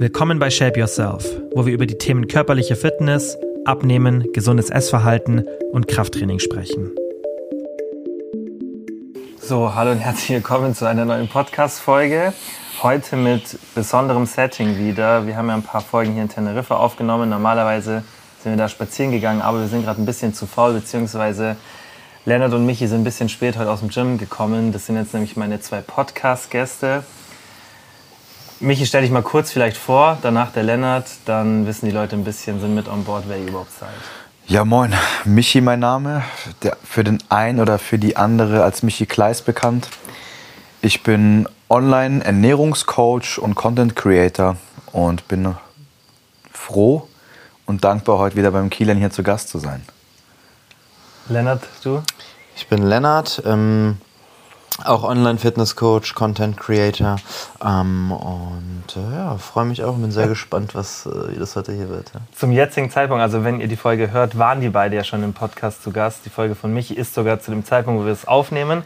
Willkommen bei Shape Yourself, wo wir über die Themen körperliche Fitness, Abnehmen, gesundes Essverhalten und Krafttraining sprechen. So, hallo und herzlich willkommen zu einer neuen Podcast-Folge. Heute mit besonderem Setting wieder. Wir haben ja ein paar Folgen hier in Teneriffa aufgenommen. Normalerweise sind wir da spazieren gegangen, aber wir sind gerade ein bisschen zu faul, beziehungsweise Lennart und Michi sind ein bisschen spät heute aus dem Gym gekommen. Das sind jetzt nämlich meine zwei Podcast-Gäste. Michi, stell dich mal kurz vielleicht vor, danach der Lennart, dann wissen die Leute ein bisschen, sind mit on board, wer ihr überhaupt seid. Ja, moin. Michi mein Name, der, für den einen oder für die andere als Michi Kleis bekannt. Ich bin Online-Ernährungscoach und Content Creator und bin froh und dankbar, heute wieder beim Kielan hier zu Gast zu sein. Lennart, du? Ich bin Lennart, ähm, auch Online-Fitness-Coach, Content-Creator ähm, und äh, ja, freue mich auch und bin sehr gespannt, was, äh, das heute hier wird. Ja. Zum jetzigen Zeitpunkt, also wenn ihr die Folge hört, waren die beide ja schon im Podcast zu Gast. Die Folge von Michi ist sogar zu dem Zeitpunkt, wo wir es aufnehmen,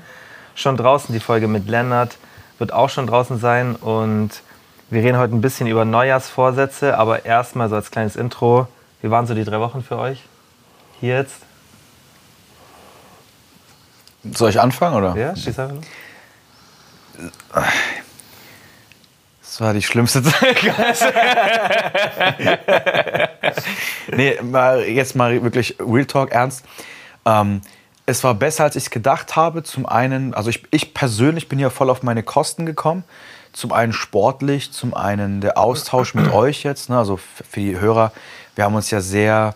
schon draußen. Die Folge mit Lennart wird auch schon draußen sein und wir reden heute ein bisschen über Neujahrsvorsätze, aber erstmal so als kleines Intro. Wie waren so die drei Wochen für euch? Hier jetzt? Soll ich anfangen oder? Ja, schieß einfach los. Das war die schlimmste Zeit. nee, mal, jetzt mal wirklich Real Talk ernst. Ähm, es war besser, als ich es gedacht habe. Zum einen, also ich, ich persönlich bin ja voll auf meine Kosten gekommen. Zum einen sportlich, zum einen der Austausch mit euch jetzt. Ne? Also für die Hörer, wir haben uns ja sehr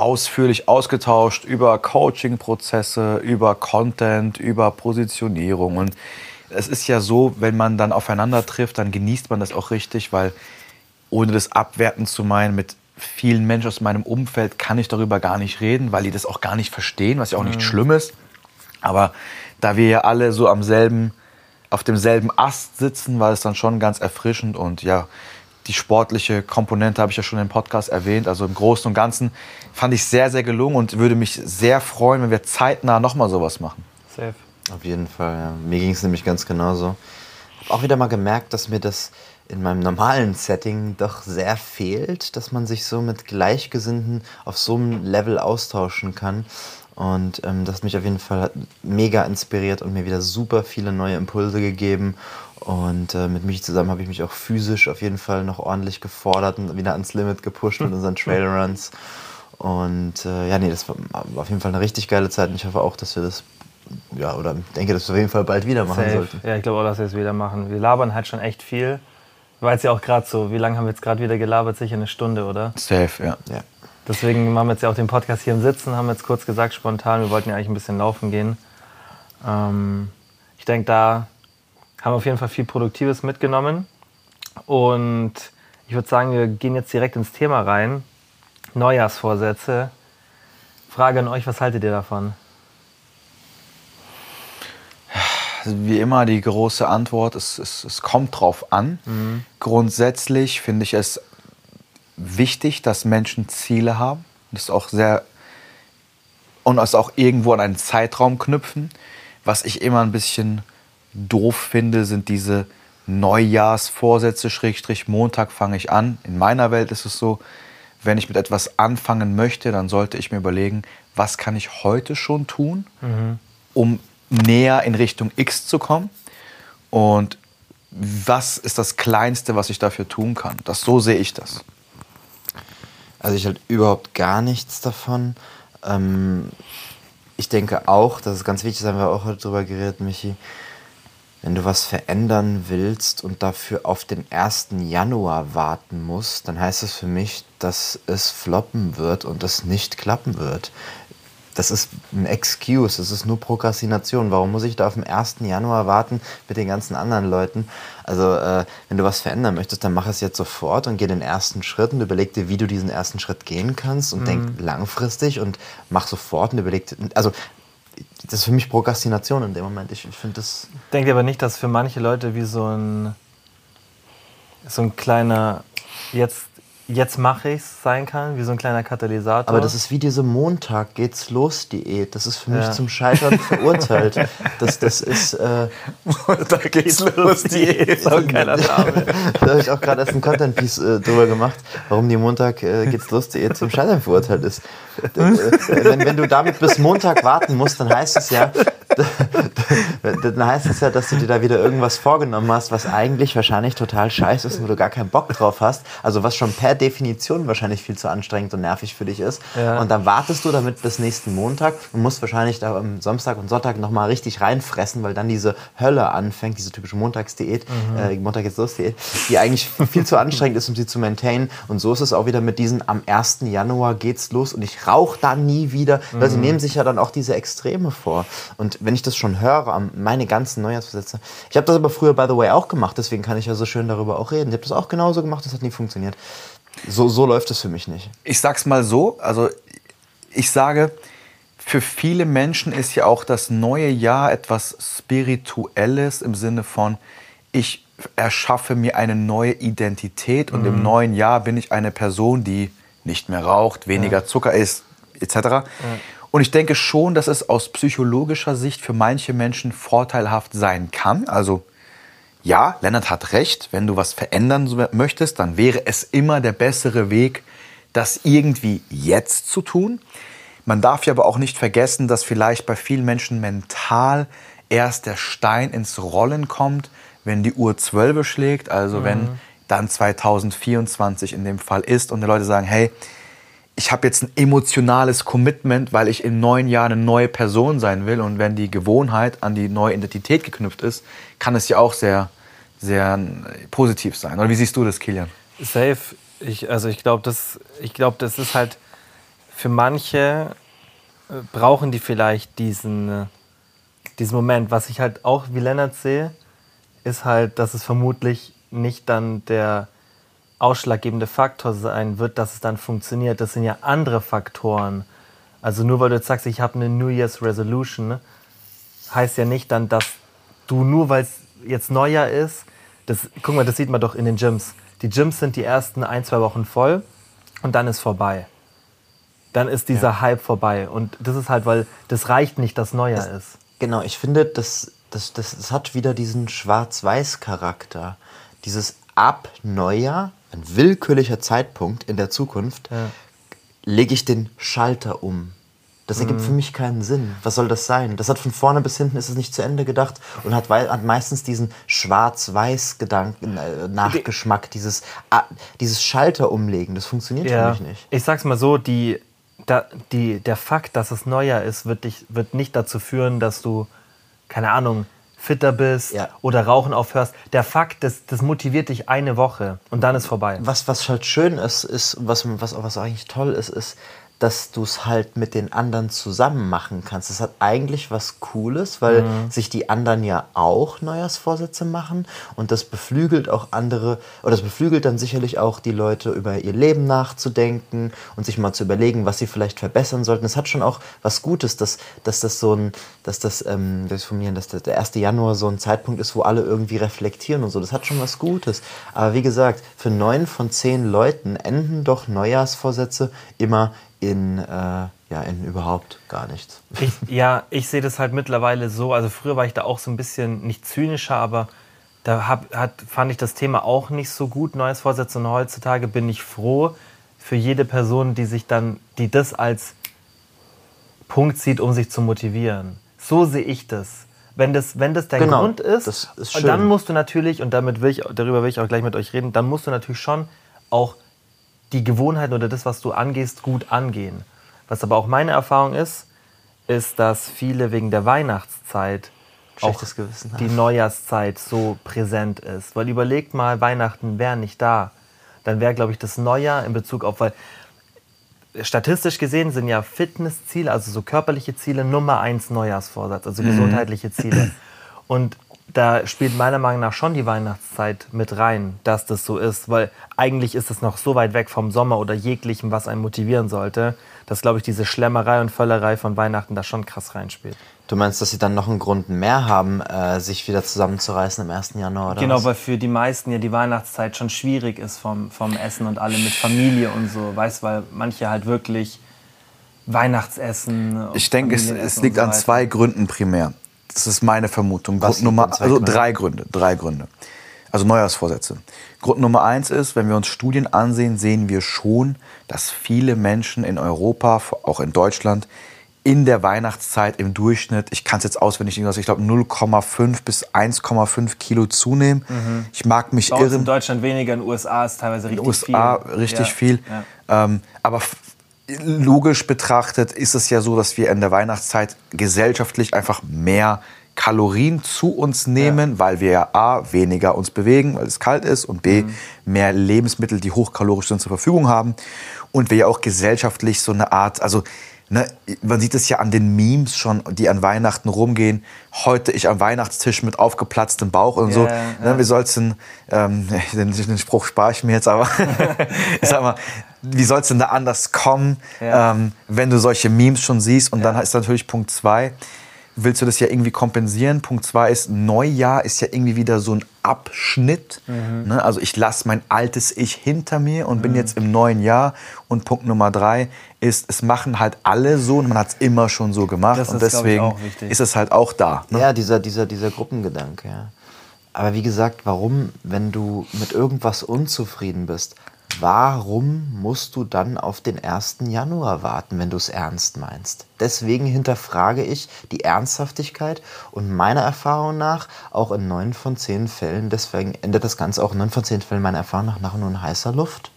ausführlich ausgetauscht über Coaching-Prozesse, über Content, über Positionierung. Und es ist ja so, wenn man dann aufeinander trifft, dann genießt man das auch richtig, weil ohne das abwerten zu meinen, mit vielen Menschen aus meinem Umfeld kann ich darüber gar nicht reden, weil die das auch gar nicht verstehen, was ja auch nicht mhm. schlimm ist. Aber da wir ja alle so am selben, auf demselben Ast sitzen, war es dann schon ganz erfrischend und ja, die sportliche Komponente habe ich ja schon im Podcast erwähnt. Also im Großen und Ganzen fand ich sehr, sehr gelungen und würde mich sehr freuen, wenn wir zeitnah nochmal sowas machen. Safe. Auf jeden Fall, ja. Mir ging es nämlich ganz genauso. Ich habe auch wieder mal gemerkt, dass mir das in meinem normalen Setting doch sehr fehlt, dass man sich so mit Gleichgesinnten auf so einem Level austauschen kann. Und ähm, das hat mich auf jeden Fall mega inspiriert und mir wieder super viele neue Impulse gegeben. Und äh, mit mich zusammen habe ich mich auch physisch auf jeden Fall noch ordentlich gefordert und wieder ans Limit gepusht mit unseren Trailruns. Und äh, ja, nee, das war, war, auf jeden Fall eine richtig geile Zeit und ich hoffe auch, dass wir das, ja, oder denke, dass wir auf jeden Fall bald wieder machen Safe. sollten. Ja, ich glaube auch, dass wir es wieder machen. Wir labern halt schon echt viel. War jetzt ja auch gerade so, wie lange haben wir jetzt gerade wieder gelabert? Sicher eine Stunde, oder? Safe, ja. ja. Deswegen machen wir jetzt ja auch den Podcast hier im Sitzen, haben jetzt kurz gesagt, spontan, wir wollten ja eigentlich ein bisschen laufen gehen. Ähm, ich denke, da haben auf jeden Fall viel Produktives mitgenommen. Und ich würde sagen, wir gehen jetzt direkt ins Thema rein. Neujahrsvorsätze. Frage an euch, was haltet ihr davon? Wie immer die große Antwort, es, es, es kommt drauf an. Mhm. Grundsätzlich finde ich es wichtig, dass Menschen Ziele haben. Das ist auch sehr und es auch irgendwo an einen Zeitraum knüpfen. Was ich immer ein bisschen doof finde, sind diese Neujahrsvorsätze, Schrägstrich, Montag fange ich an. In meiner Welt ist es so, wenn ich mit etwas anfangen möchte, dann sollte ich mir überlegen, was kann ich heute schon tun, mhm. um näher in Richtung X zu kommen und was ist das Kleinste, was ich dafür tun kann. Das, so sehe ich das. Also ich halt überhaupt gar nichts davon. Ähm, ich denke auch, das ist ganz wichtig, da haben wir auch heute drüber geredet, Michi, wenn du was verändern willst und dafür auf den 1. Januar warten musst, dann heißt das für mich, dass es floppen wird und es nicht klappen wird. Das ist ein Excuse, das ist nur Prokrastination. Warum muss ich da auf den 1. Januar warten mit den ganzen anderen Leuten? Also, äh, wenn du was verändern möchtest, dann mach es jetzt sofort und geh den ersten Schritt und überleg dir, wie du diesen ersten Schritt gehen kannst und mhm. denk langfristig und mach sofort und überleg dir, also das ist für mich Prokrastination in dem Moment. Ich, ich finde das. Denkt ihr aber nicht, dass für manche Leute wie so ein, so ein kleiner, jetzt, jetzt mache ich es sein kann, wie so ein kleiner Katalysator. Aber das ist wie diese Montag geht's los Diät. Das ist für mich ja. zum Scheitern verurteilt. Das, das ist äh, Montag geht's los Diät. Auch geiler Name. da habe ich auch gerade erst ein Content Piece äh, drüber gemacht, warum die Montag äh, geht's los Diät zum Scheitern verurteilt ist. Äh, wenn, wenn du damit bis Montag warten musst, dann heißt es ja, dann heißt es ja, dass du dir da wieder irgendwas vorgenommen hast, was eigentlich wahrscheinlich total scheiße ist und wo du gar keinen Bock drauf hast. Also was schon per Definition wahrscheinlich viel zu anstrengend und nervig für dich ist. Ja. Und dann wartest du damit bis nächsten Montag und musst wahrscheinlich da am Samstag und Sonntag nochmal richtig reinfressen, weil dann diese Hölle anfängt, diese typische Montagsdiät, mhm. äh, Montag jetzt los Diät, die eigentlich viel zu anstrengend ist, um sie zu maintainen. Und so ist es auch wieder mit diesen am 1. Januar geht's los und ich rauche da nie wieder, weil mhm. sie nehmen sich ja dann auch diese Extreme vor. Und wenn ich das schon höre, meine ganzen Neujahrsvorsätze, ich habe das aber früher, by the way, auch gemacht, deswegen kann ich ja so schön darüber auch reden. Ich habe das auch genauso gemacht, das hat nie funktioniert. So, so läuft es für mich nicht. Ich sag's mal so, also ich sage, für viele Menschen ist ja auch das neue Jahr etwas Spirituelles im Sinne von, ich erschaffe mir eine neue Identität und mhm. im neuen Jahr bin ich eine Person, die nicht mehr raucht, weniger ja. Zucker isst, etc. Ja. Und ich denke schon, dass es aus psychologischer Sicht für manche Menschen vorteilhaft sein kann. Also ja, Lennart hat recht, wenn du was verändern möchtest, dann wäre es immer der bessere Weg, das irgendwie jetzt zu tun. Man darf ja aber auch nicht vergessen, dass vielleicht bei vielen Menschen mental erst der Stein ins Rollen kommt, wenn die Uhr 12 schlägt, also mhm. wenn dann 2024 in dem Fall ist und die Leute sagen, hey, ich habe jetzt ein emotionales Commitment, weil ich in neun Jahren eine neue Person sein will. Und wenn die Gewohnheit an die neue Identität geknüpft ist, kann es ja auch sehr, sehr positiv sein. Oder wie siehst du das, Kilian? Safe. Ich, also ich glaube, das, glaub, das ist halt für manche äh, brauchen die vielleicht diesen, äh, diesen Moment. Was ich halt auch wie Lennart sehe, ist halt, dass es vermutlich nicht dann der ausschlaggebende Faktor sein wird, dass es dann funktioniert. Das sind ja andere Faktoren. Also nur weil du jetzt sagst, ich habe eine New Year's Resolution, heißt ja nicht dann, dass du nur weil es jetzt Neujahr ist, das, guck mal, das sieht man doch in den Gyms. Die Gyms sind die ersten ein, zwei Wochen voll und dann ist vorbei. Dann ist dieser ja. Hype vorbei. Und das ist halt, weil das reicht nicht, dass Neujahr das, ist. Genau, ich finde, das, das, das, das hat wieder diesen Schwarz-Weiß-Charakter. Dieses ab Neujahr ein willkürlicher Zeitpunkt in der Zukunft, ja. lege ich den Schalter um. Das ergibt mhm. für mich keinen Sinn. Was soll das sein? Das hat von vorne bis hinten ist es nicht zu Ende gedacht und hat, hat meistens diesen Schwarz-Weiß-Gedanken, äh, Nachgeschmack, dieses, ah, dieses Schalter umlegen. Das funktioniert ja. für mich nicht. Ich sag's mal so, die, da, die, der Fakt, dass es Neujahr ist, wird, dich, wird nicht dazu führen, dass du, keine Ahnung, fitter bist ja. oder Rauchen aufhörst. Der Fakt, das, das motiviert dich eine Woche und dann ist vorbei. Was, was halt schön ist, ist was, was, was eigentlich toll ist, ist, dass du es halt mit den anderen zusammen machen kannst. Das hat eigentlich was Cooles, weil mhm. sich die anderen ja auch Neujahrsvorsätze machen und das beflügelt auch andere, oder das beflügelt dann sicherlich auch die Leute, über ihr Leben nachzudenken und sich mal zu überlegen, was sie vielleicht verbessern sollten. Es hat schon auch was Gutes, dass, dass das so ein, dass das, ähm, das formulieren, dass der 1. Januar so ein Zeitpunkt ist, wo alle irgendwie reflektieren und so. Das hat schon was Gutes. Aber wie gesagt, für neun von zehn Leuten enden doch Neujahrsvorsätze immer in, äh, ja, in überhaupt gar nichts. Ich, ja, ich sehe das halt mittlerweile so. Also früher war ich da auch so ein bisschen nicht zynischer, aber da hab, hat, fand ich das Thema auch nicht so gut, neues Vorsätze. Und heutzutage bin ich froh für jede Person, die sich dann, die das als Punkt sieht, um sich zu motivieren. So sehe ich das. Wenn das, wenn das dein genau, Grund ist, ist dann musst du natürlich, und damit will ich, darüber will ich auch gleich mit euch reden, dann musst du natürlich schon auch die Gewohnheiten oder das, was du angehst, gut angehen. Was aber auch meine Erfahrung ist, ist, dass viele wegen der Weihnachtszeit auch die Neujahrszeit so präsent ist. Weil überlegt mal, Weihnachten wäre nicht da. Dann wäre, glaube ich, das Neujahr in Bezug auf, weil statistisch gesehen sind ja Fitnessziele, also so körperliche Ziele, Nummer eins Neujahrsvorsatz, also mhm. gesundheitliche Ziele. Und da spielt meiner Meinung nach schon die Weihnachtszeit mit rein, dass das so ist, weil eigentlich ist es noch so weit weg vom Sommer oder jeglichem, was einen motivieren sollte, dass, glaube ich, diese Schlemmerei und Völlerei von Weihnachten da schon krass reinspielt. Du meinst, dass sie dann noch einen Grund mehr haben, äh, sich wieder zusammenzureißen im 1. Januar, oder Genau, was? weil für die meisten ja die Weihnachtszeit schon schwierig ist vom, vom Essen und alle mit Familie und so, weißt weil manche halt wirklich Weihnachtsessen. Ich denke, es, es liegt so an zwei Gründen primär. Das ist meine Vermutung. Was Grund Nummer, also drei Gründe. Drei Gründe. Also Neujahrsvorsätze. Grund Nummer eins ist, wenn wir uns Studien ansehen, sehen wir schon, dass viele Menschen in Europa, auch in Deutschland, in der Weihnachtszeit im Durchschnitt, ich kann es jetzt auswendig nicht, ich glaube 0,5 bis 1,5 Kilo zunehmen. Ich mag mich Mhm. Bei irren. in Deutschland weniger, in den USA ist teilweise In richtig den USA viel. richtig Ja, viel. ja. Ähm, aber logisch betrachtet ist es ja so, dass wir in der Weihnachtszeit gesellschaftlich einfach mehr Kalorien zu uns nehmen, weil wir ja A, weniger uns bewegen, weil es kalt ist und B, mehr Lebensmittel, die hochkalorisch sind, zur Verfügung haben. Und wir ja auch gesellschaftlich so eine Art, also ne, man sieht es ja an den Memes schon, die an Weihnachten rumgehen. Heute ich am Weihnachtstisch mit aufgeplatztem Bauch und so. Ja, ja. Ne, wie soll's denn, ähm, den, den Spruch spare ich mir jetzt, aber ich sag mal, wie soll es denn da anders kommen, Ja. ähm, wenn du solche Memes schon siehst? Und dann ist natürlich Punkt zwei, willst du das ja irgendwie kompensieren? Punkt zwei ist, Neujahr ist ja irgendwie wieder so ein Abschnitt. Mhm. Ne? Also ich lasse mein altes Ich hinter mir und bin jetzt im neuen Jahr. Und Punkt Nummer drei ist, es machen halt alle so und man hat es immer schon so gemacht. Das und ist, deswegen ist es halt auch da. Ne? Ja, dieser, dieser, dieser Gruppengedanke, ja. Aber wie gesagt, warum, wenn du mit irgendwas unzufrieden bist, warum musst du dann auf den 1. Januar warten, wenn du es ernst meinst? Deswegen hinterfrage ich die Ernsthaftigkeit und meiner Erfahrung nach auch in neun von zehn Fällen, deswegen endet das Ganze auch in neun von zehn Fällen meiner Erfahrung nach nachher nur in heißer Luft.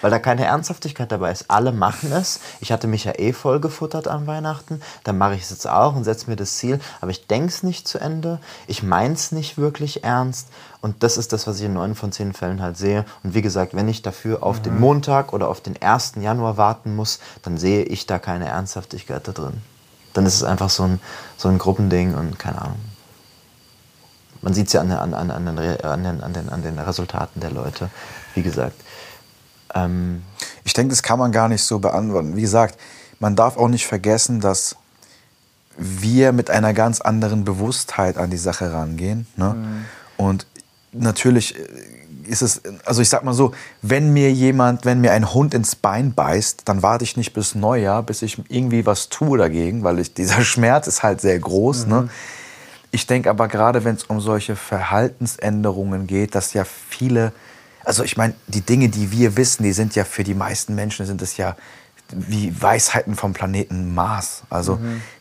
Weil da keine Ernsthaftigkeit dabei ist. Alle machen es. Ich hatte mich ja eh voll gefuttert an Weihnachten. Dann mache ich es jetzt auch und setze mir das Ziel. Aber ich denke es nicht zu Ende. Ich meine es nicht wirklich ernst. Und das ist das, was ich in neun von zehn Fällen halt sehe. Und wie gesagt, wenn ich dafür auf den Montag oder auf den 1. Januar warten muss, dann sehe ich da keine Ernsthaftigkeit da drin. Dann ist es einfach so ein, so ein Gruppending und keine Ahnung. Man sieht es ja an, an, an, an, den, an, den, an, den, an den Resultaten der Leute. Wie gesagt. Ähm, Ich denke, das kann man gar nicht so beantworten. Wie gesagt, man darf auch nicht vergessen, dass wir mit einer ganz anderen Bewusstheit an die Sache rangehen. Ne? Und natürlich äh, ist es, also ich sag mal so, wenn mir jemand, wenn mir ein Hund ins Bein beißt, dann warte ich nicht bis Neujahr, bis ich irgendwie was tue dagegen, weil ich, dieser Schmerz ist halt sehr groß. Ne? Ich denke aber gerade, wenn es um solche Verhaltensänderungen geht, dass ja viele, also ich meine, die Dinge, die wir wissen, die sind ja für die meisten Menschen, sind es ja wie Weisheiten vom Planeten Mars. Also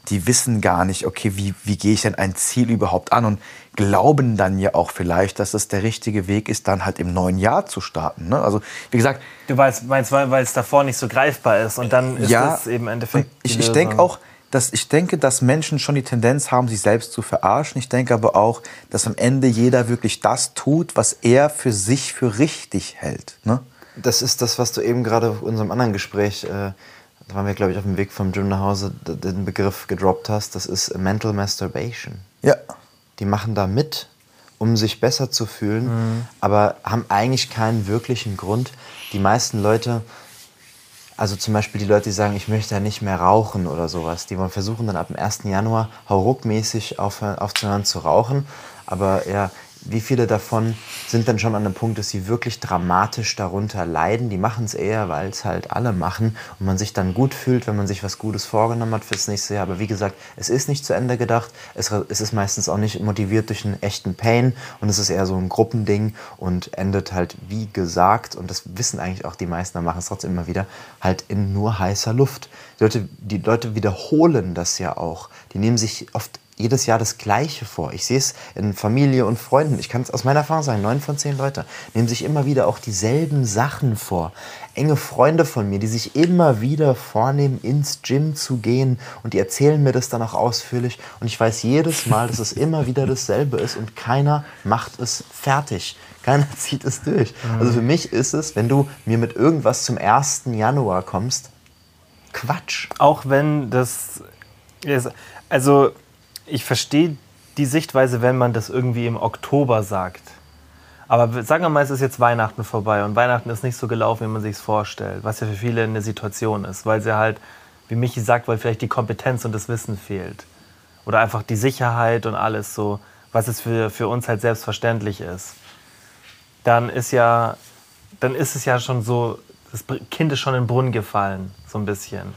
die wissen gar nicht, okay, wie, wie gehe ich denn ein Ziel überhaupt an und glauben dann ja auch vielleicht, dass es der richtige Weg ist, dann halt im neuen Jahr zu starten. Ne? Also wie gesagt, Du weißt, meinst, weil, es davor nicht so greifbar ist und dann ist ja, es eben im Endeffekt. Ich, ich denke auch, dass ich denke, dass Menschen schon die Tendenz haben, sich selbst zu verarschen. Ich denke aber auch, dass am Ende jeder wirklich das tut, was er für sich für richtig hält. Ne? Das ist das, was du eben gerade in unserem anderen Gespräch, äh, da waren wir, glaube ich, auf dem Weg vom Gym nach Hause, den Begriff gedroppt hast. Das ist Mental Masturbation. Ja. Die machen da mit, um sich besser zu fühlen, aber haben eigentlich keinen wirklichen Grund. Die meisten Leute, also zum Beispiel die Leute, die sagen, ich möchte ja nicht mehr rauchen oder sowas, die wollen versuchen dann ab dem 1. Januar hauruckmäßig aufhören, aufzuhören zu rauchen. Aber ja, wie viele davon sind dann schon an einem Punkt, dass sie wirklich dramatisch darunter leiden? Die machen es eher, weil es halt alle machen und man sich dann gut fühlt, wenn man sich was Gutes vorgenommen hat fürs nächste Jahr. Aber wie gesagt, es ist nicht zu Ende gedacht. Es, es ist meistens auch nicht motiviert durch einen echten Pain und es ist eher so ein Gruppending und endet halt, wie gesagt, und das wissen eigentlich auch die meisten, aber machen es trotzdem immer wieder, halt in nur heißer Luft. Die Leute, die Leute wiederholen das ja auch. Die nehmen sich oft jedes Jahr das Gleiche vor. Ich sehe es in Familie und Freunden. Ich kann es aus meiner Erfahrung sagen, neun von zehn Leute nehmen sich immer wieder auch dieselben Sachen vor. Enge Freunde von mir, die sich immer wieder vornehmen, ins Gym zu gehen und die erzählen mir das dann auch ausführlich und ich weiß jedes Mal, dass es immer wieder dasselbe ist und keiner macht es fertig. Keiner zieht es durch. Also für mich ist es, wenn du mir mit irgendwas zum 1. Januar kommst, Quatsch. Auch wenn das. Also, ich verstehe die Sichtweise, wenn man das irgendwie im Oktober sagt. Aber sagen wir mal, es ist jetzt Weihnachten vorbei und Weihnachten ist nicht so gelaufen, wie man sich es vorstellt, was ja für viele eine Situation ist, weil sie halt, wie Michi sagt, weil vielleicht die Kompetenz und das Wissen fehlt. Oder einfach die Sicherheit und alles so, was es für, für uns halt selbstverständlich ist. Dann ist ja, dann ist es ja schon so, das Kind ist schon in den Brunnen gefallen, so ein bisschen.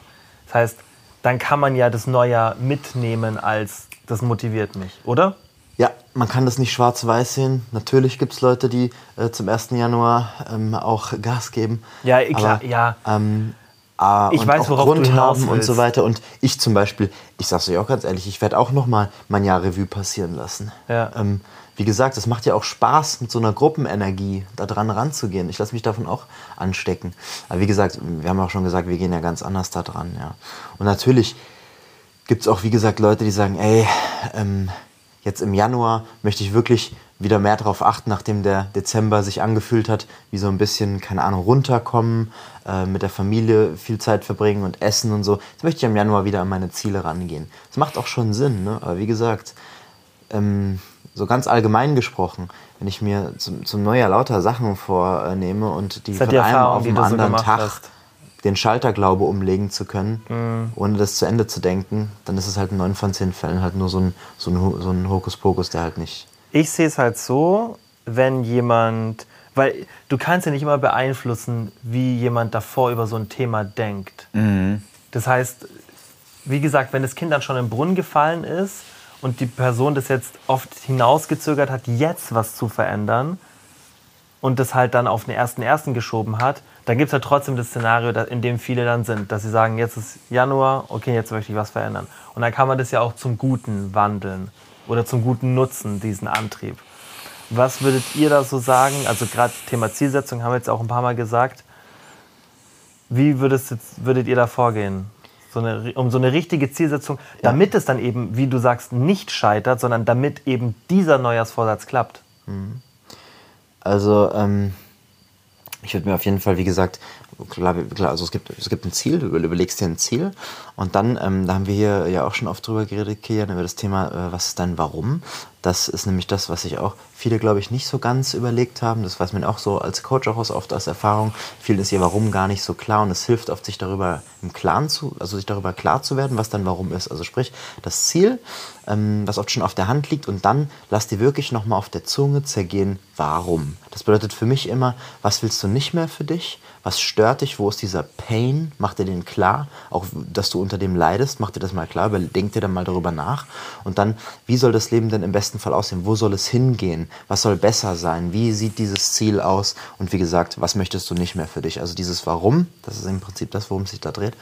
Das heißt, dann kann man ja das Neujahr mitnehmen als, das motiviert mich, oder? Ja, man kann das nicht schwarz-weiß sehen. Natürlich gibt es Leute, die äh, zum 1. Januar ähm, auch Gas geben. Ja, klar, aber, ja. Ähm, äh, ich weiß, worauf Grund du haben und so weiter. Und ich zum Beispiel, ich sag's euch auch ganz ehrlich, ich werde auch noch mal mein Jahr Revue passieren lassen. Ja. Ähm, wie gesagt, es macht ja auch Spaß, mit so einer Gruppenenergie da dran ranzugehen. Ich lasse mich davon auch anstecken. Aber wie gesagt, wir haben auch schon gesagt, wir gehen ja ganz anders da dran. Ja. Und natürlich gibt es auch, wie gesagt, Leute, die sagen, ey, ähm, jetzt im Januar möchte ich wirklich wieder mehr darauf achten, nachdem der Dezember sich angefühlt hat, wie so ein bisschen, keine Ahnung, runterkommen, äh, mit der Familie viel Zeit verbringen und essen und so. Jetzt möchte ich im Januar wieder an meine Ziele rangehen. Das macht auch schon Sinn, ne? aber wie gesagt, ähm, so ganz allgemein gesprochen, wenn ich mir zum, zum Neujahr lauter Sachen vornehme und die von die einem auf den anderen so Tag hast. Den Schalter glaube umlegen zu können, Mhm. ohne das zu Ende zu denken, dann ist es halt in neun von zehn Fällen halt nur so ein, so ein, so ein Hokuspokus, der halt nicht. Ich sehe es halt so, wenn jemand, weil du kannst ja nicht immer beeinflussen, wie jemand davor über so ein Thema denkt. Das heißt, wie gesagt, wenn das Kind dann schon im Brunnen gefallen ist und die Person das jetzt oft hinausgezögert hat, jetzt was zu verändern und das halt dann auf den ersten ersten geschoben hat, dann gibt es ja trotzdem das Szenario, in dem viele dann sind, dass sie sagen, jetzt ist Januar, okay, jetzt möchte ich was verändern. Und dann kann man das ja auch zum Guten wandeln oder zum Guten nutzen, diesen Antrieb. Was würdet ihr da so sagen? Also gerade Thema Zielsetzung haben wir jetzt auch ein paar Mal gesagt. Wie würdest jetzt, würdet ihr da vorgehen? So eine, um so eine richtige Zielsetzung, damit es dann eben, wie du sagst, nicht scheitert, sondern damit eben dieser Neujahrsvorsatz klappt. Also, ähm, ich würde mir auf jeden Fall, wie gesagt, klar, klar also es gibt, es gibt ein Ziel, du überlegst dir ein Ziel und dann, ähm, da haben wir hier ja auch schon oft drüber geredet, Kian, über das Thema, äh, was ist dein Warum? Das ist nämlich das, was sich auch viele, glaube ich, nicht so ganz überlegt haben. Das weiß man auch so als Coach auch oft aus Erfahrung. Vielen ist ihr Warum gar nicht so klar und es hilft oft, sich darüber im Klaren zu, also sich darüber klar zu werden, was dein Warum ist. Also sprich, das Ziel, was oft schon auf der Hand liegt und dann lass dir wirklich nochmal auf der Zunge zergehen, warum. Das bedeutet für mich immer, was willst du nicht mehr für dich? Was stört dich? Wo ist dieser Pain? Mach dir den klar. Auch, dass du unter dem leidest, mach dir das mal klar. Denk dir dann mal darüber nach. Und dann, wie soll das Leben denn im besten Fall aussehen? Wo soll es hingehen? Was soll besser sein? Wie sieht dieses Ziel aus? Und wie gesagt, was möchtest du nicht mehr für dich? Also dieses Warum, das ist im Prinzip das, worum es sich da dreht.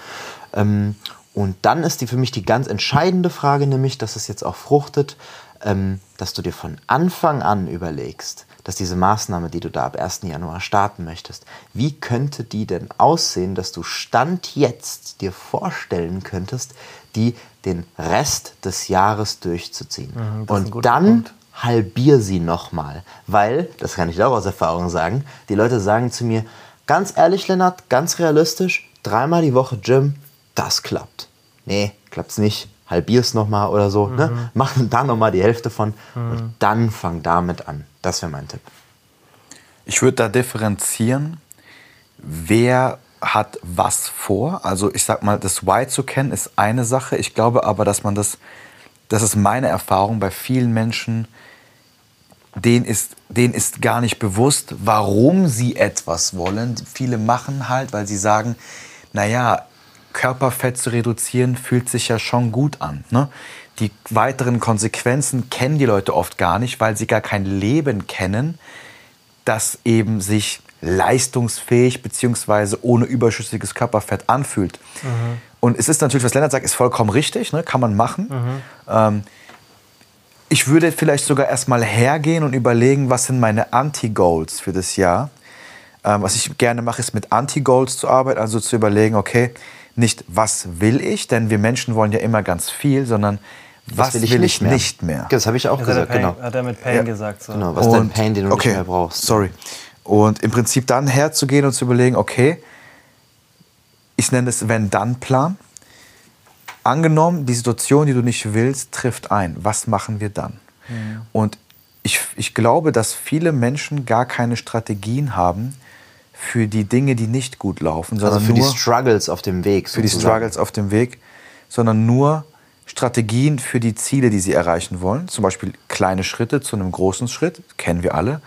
Ähm, und dann ist die für mich die ganz entscheidende Frage, nämlich, dass es jetzt auch fruchtet, ähm, dass du dir von Anfang an überlegst, dass diese Maßnahme, die du da ab 1. Januar starten möchtest, wie könnte die denn aussehen, dass du Stand jetzt dir vorstellen könntest, die den Rest des Jahres durchzuziehen. Mhm, Und dann Punkt. halbier sie nochmal. Weil, das kann ich auch aus Erfahrung sagen, die Leute sagen zu mir, ganz ehrlich, Lennart, ganz realistisch, dreimal die Woche Gym, das klappt. Nee, klappt's nicht. Halbier's nochmal oder so. Mhm. Ne? Mach da nochmal die Hälfte von und dann fang damit an. Das wäre mein Tipp. Ich würde da differenzieren, wer hat was vor. Also ich sag mal, das Why zu kennen ist eine Sache. Ich glaube aber, dass man das, das ist meine Erfahrung bei vielen Menschen, denen ist, denen ist gar nicht bewusst, warum sie etwas wollen. Viele machen halt, weil sie sagen, naja, Körperfett zu reduzieren fühlt sich ja schon gut an. Ne? Die weiteren Konsequenzen kennen die Leute oft gar nicht, weil sie gar kein Leben kennen, das eben sich leistungsfähig bzw. ohne überschüssiges Körperfett anfühlt. Und es ist natürlich, was Lennart sagt, ist vollkommen richtig, ne? kann man machen. Ähm, ich würde vielleicht sogar erstmal hergehen und überlegen, was sind meine Anti-Goals für das Jahr. Ähm, was ich gerne mache, ist mit Anti-Goals zu arbeiten, also zu überlegen, okay, nicht was will ich, denn wir Menschen wollen ja immer ganz viel, sondern was, will ich, nicht, mehr. Das habe ich auch Das gesagt, Pain, genau. hat er mit Pain Ja. gesagt. So. genau. Was ist dein Pain, den du okay, nicht mehr brauchst? Sorry. Und im Prinzip dann herzugehen und zu überlegen, okay, ich nenne es Wenn-Dann-Plan. angenommen, die Situation, die du nicht willst, trifft ein. Was machen wir dann? Mhm. Und ich, ich glaube, dass viele Menschen gar keine Strategien haben für die Dinge, die nicht gut laufen. Also für nur, die Struggles auf dem Weg. Sozusagen. Für die Struggles auf dem Weg, sondern nur Strategien für die Ziele, die sie erreichen wollen. Zum Beispiel kleine Schritte zu einem großen Schritt, kennen wir alle.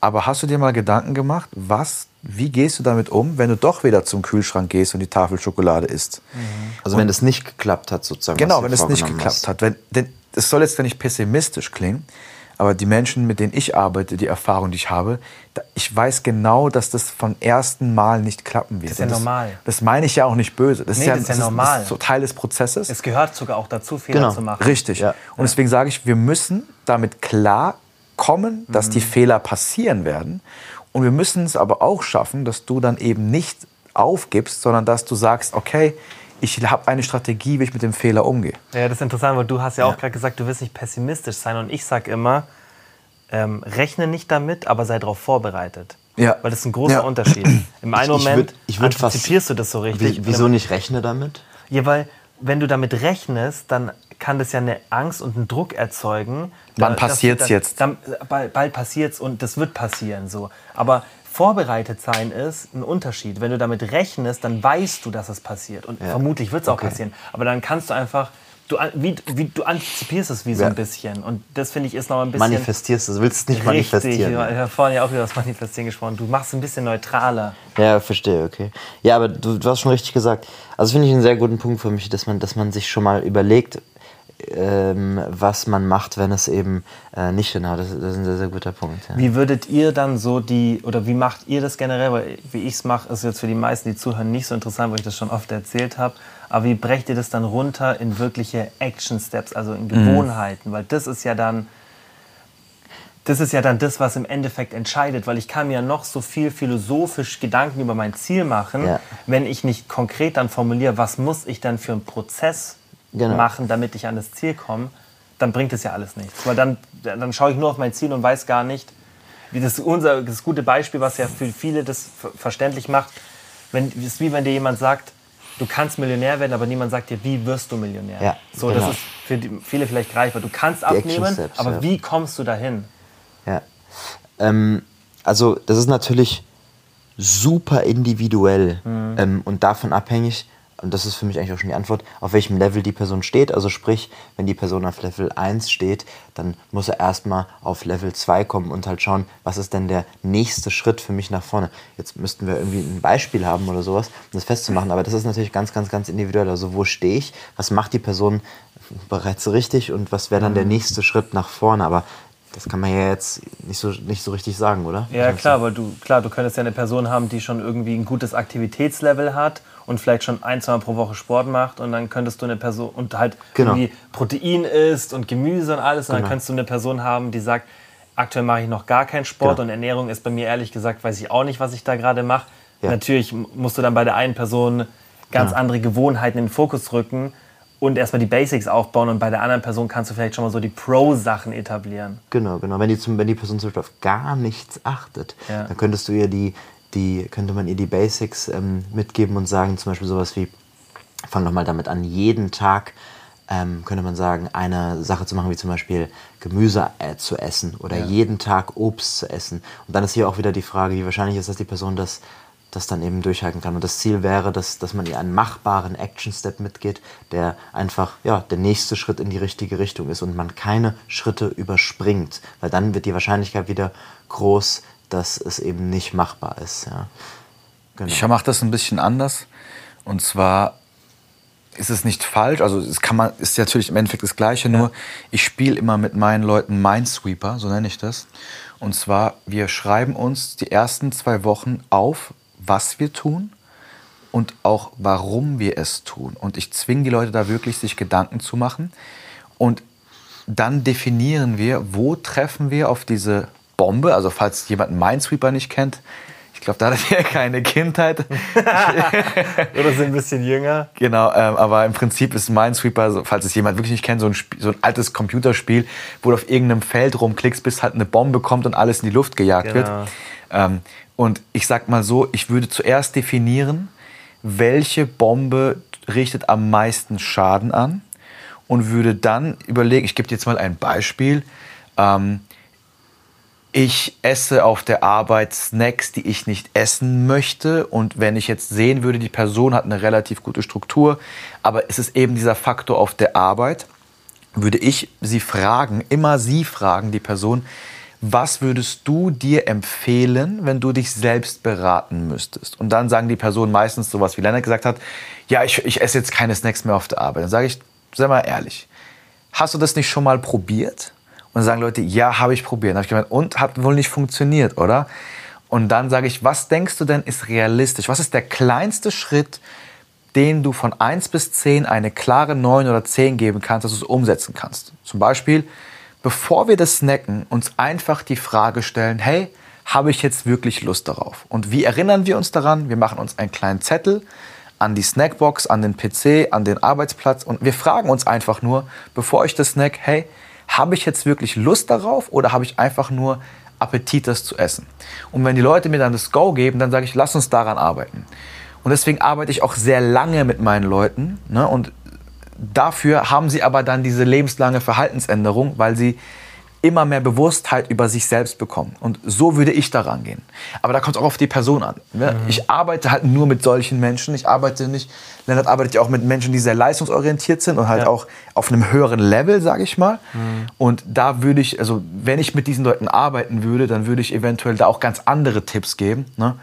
Aber hast du dir mal Gedanken gemacht, was, wie gehst du damit um, wenn du doch wieder zum Kühlschrank gehst und die Tafel Schokolade isst? Mhm. Also und wenn es nicht geklappt hat, sozusagen. Genau, wenn es nicht geklappt hast. hat. Wenn, denn es soll jetzt nicht pessimistisch klingen, aber die Menschen, mit denen ich arbeite, die Erfahrung, die ich habe, ich weiß genau, dass das vom ersten Mal nicht klappen wird. Das ist ja das, normal. Das meine ich ja auch nicht böse. Das, nee, ist, ja, das ist ja normal. Das ist so Teil des Prozesses. Es gehört sogar auch dazu, Fehler genau. zu machen. Richtig. Ja. Und deswegen sage ich, wir müssen damit klar kommen, dass mhm. die Fehler passieren werden. Und wir müssen es aber auch schaffen, dass du dann eben nicht aufgibst, sondern dass du sagst, okay, ich habe eine Strategie, wie ich mit dem Fehler umgehe. Ja, das ist interessant, weil du hast ja, ja. auch gerade gesagt, du willst nicht pessimistisch sein. Und ich sage immer, ähm, rechne nicht damit, aber sei darauf vorbereitet. Ja. Weil das ist ein großer ja. Unterschied. Im einen ich, Moment ich würd, ich würd antizipierst du das so richtig. Wieso nicht rechne damit? Ja, weil wenn du damit rechnest, dann kann das ja eine Angst und einen Druck erzeugen. Wann passiert es jetzt? Dann, bald, bald passiert es und das wird passieren. So. Aber vorbereitet sein ist ein Unterschied. Wenn du damit rechnest, dann weißt du, dass es passiert. Und ja. vermutlich wird es auch okay. passieren. Aber dann kannst du einfach, du, wie, wie, du antizipierst es wie so ja. ein bisschen. Und das finde ich ist noch ein bisschen. Manifestierst du, willst es nicht richtig. manifestieren. Ich habe vorhin ja auch über das Manifestieren gesprochen. Du machst es ein bisschen neutraler. Ja, verstehe, okay. Ja, aber du, du hast schon richtig gesagt. Also finde ich einen sehr guten Punkt für mich, dass man, dass man sich schon mal überlegt, ähm, was man macht, wenn es eben äh, nicht hinhaut. Das, das, ist ein sehr, sehr guter Punkt. Ja. Wie würdet ihr dann so die, oder wie macht ihr das generell? Weil wie ich es mache, ist jetzt für die meisten, die zuhören, nicht so interessant, weil ich das schon oft erzählt habe. Aber wie brecht ihr das dann runter in wirkliche Action Steps, also in mhm. Gewohnheiten? Mhm. Weil das ist ja dann, das ist ja dann das, was im Endeffekt entscheidet, weil ich kann mir noch so viel philosophisch Gedanken über mein Ziel machen, ja. wenn ich nicht konkret dann formuliere, was muss ich dann für einen Prozess genau. machen, damit ich an das Ziel komme, dann bringt es ja alles nichts. Weil dann, dann schaue ich nur auf mein Ziel und weiß gar nicht, wie das unser das gute Beispiel, was ja für viele das verständlich macht, wenn, ist wie wenn dir jemand sagt, du kannst Millionär werden, aber niemand sagt dir, wie wirst du Millionär. Ja, so, genau. das ist für viele vielleicht greifbar. Du kannst die abnehmen, Steps, aber ja. wie kommst du dahin? Ja, ähm, also das ist natürlich super individuell mhm. ähm, und davon abhängig, und das ist für mich eigentlich auch schon die Antwort, auf welchem Level die Person steht. Also sprich, wenn die Person auf Level 1 steht, dann muss er erstmal auf Level 2 kommen und halt schauen, was ist denn der nächste Schritt für mich nach vorne. Jetzt müssten wir irgendwie ein Beispiel haben oder sowas, um das festzumachen, aber das ist natürlich ganz, ganz, ganz individuell. Also wo stehe ich, was macht die Person bereits richtig und was wäre dann der mhm. nächste Schritt nach vorne. Aber das kann man ja jetzt nicht so, nicht so richtig sagen, oder? Ja, klar, weil du, klar, du könntest ja eine Person haben, die schon irgendwie ein gutes Aktivitätslevel hat und vielleicht schon ein, zwei Mal pro Woche Sport macht und dann könntest du eine Person und halt genau. irgendwie Protein isst und Gemüse und alles und genau. dann könntest du eine Person haben, die sagt, aktuell mache ich noch gar keinen Sport genau. und Ernährung ist bei mir ehrlich gesagt, weiß ich auch nicht, was ich da gerade mache. Ja. Natürlich musst du dann bei der einen Person ganz ja. andere Gewohnheiten in den Fokus rücken und erstmal die Basics aufbauen und bei der anderen Person kannst du vielleicht schon mal so die Pro-Sachen etablieren. Genau, genau. Wenn die, wenn die Person zum Beispiel auf gar nichts achtet, ja. dann könntest du ihr die, die, könnte man ihr die Basics ähm, mitgeben und sagen, zum Beispiel sowas wie, fang doch mal damit an, jeden Tag ähm, könnte man sagen, eine Sache zu machen, wie zum Beispiel Gemüse äh, zu essen oder ja. jeden Tag Obst zu essen. Und dann ist hier auch wieder die Frage, wie wahrscheinlich ist, dass die Person das das dann eben durchhalten kann. Und das Ziel wäre, dass, dass man ihr einen machbaren Action-Step mitgeht, der einfach ja, der nächste Schritt in die richtige Richtung ist und man keine Schritte überspringt, weil dann wird die Wahrscheinlichkeit wieder groß, dass es eben nicht machbar ist. Ja. Genau. Ich mache das ein bisschen anders. Und zwar ist es nicht falsch, also es kann man, ist natürlich im Endeffekt das Gleiche, ja. nur ich spiele immer mit meinen Leuten Minesweeper, so nenne ich das. Und zwar, wir schreiben uns die ersten zwei Wochen auf, was wir tun und auch warum wir es tun. Und ich zwinge die Leute da wirklich, sich Gedanken zu machen. Und dann definieren wir, wo treffen wir auf diese Bombe. Also falls jemand Minesweeper nicht kennt, ich glaube, da hat er keine Kindheit. Oder sind ein bisschen jünger. Genau, ähm, aber im Prinzip ist Minesweeper, falls es jemand wirklich nicht kennt, so ein, so ein altes Computerspiel, wo du auf irgendeinem Feld rumklickst, bis halt eine Bombe kommt und alles in die Luft gejagt genau. wird. Ähm, und ich sag mal so, ich würde zuerst definieren, welche Bombe richtet am meisten Schaden an und würde dann überlegen, ich gebe dir jetzt mal ein Beispiel. Ähm, ich esse auf der Arbeit Snacks, die ich nicht essen möchte. Und wenn ich jetzt sehen würde, die Person hat eine relativ gute Struktur, aber es ist eben dieser Faktor auf der Arbeit, würde ich sie fragen, immer sie fragen, die Person, was würdest du dir empfehlen, wenn du dich selbst beraten müsstest? Und dann sagen die Personen meistens sowas, wie Lennart gesagt hat, ja, ich, ich esse jetzt keine Snacks mehr auf der Arbeit. Dann sage ich, sei mal ehrlich, hast du das nicht schon mal probiert? Und sagen Leute, ja, habe ich probiert. Dann habe ich gemeint, und hat wohl nicht funktioniert, oder? Und dann sage ich, was denkst du denn ist realistisch? Was ist der kleinste Schritt, den du von 1 bis 10 eine klare 9 oder 10 geben kannst, dass du es umsetzen kannst? Zum Beispiel, bevor wir das snacken, uns einfach die Frage stellen, hey, habe ich jetzt wirklich Lust darauf? Und wie erinnern wir uns daran? Wir machen uns einen kleinen Zettel an die Snackbox, an den PC, an den Arbeitsplatz und wir fragen uns einfach nur, bevor ich das snack, hey, habe ich jetzt wirklich Lust darauf oder habe ich einfach nur Appetit, das zu essen? Und wenn die Leute mir dann das Go geben, dann sage ich, lass uns daran arbeiten. Und deswegen arbeite ich auch sehr lange mit meinen Leuten. Ne? Und dafür haben sie aber dann diese lebenslange Verhaltensänderung, weil sie immer mehr Bewusstheit über sich selbst bekommen. Und so würde ich daran gehen. Aber da kommt es auch auf die Person an. Ne? Mhm. Ich arbeite halt nur mit solchen Menschen. Ich arbeite nicht, Lennart arbeitet ja auch mit Menschen, die sehr leistungsorientiert sind und halt ja. auch auf einem höheren Level, sage ich mal. Mhm. Und da würde ich, also wenn ich mit diesen Leuten arbeiten würde, dann würde ich eventuell da auch ganz andere Tipps geben. Ne?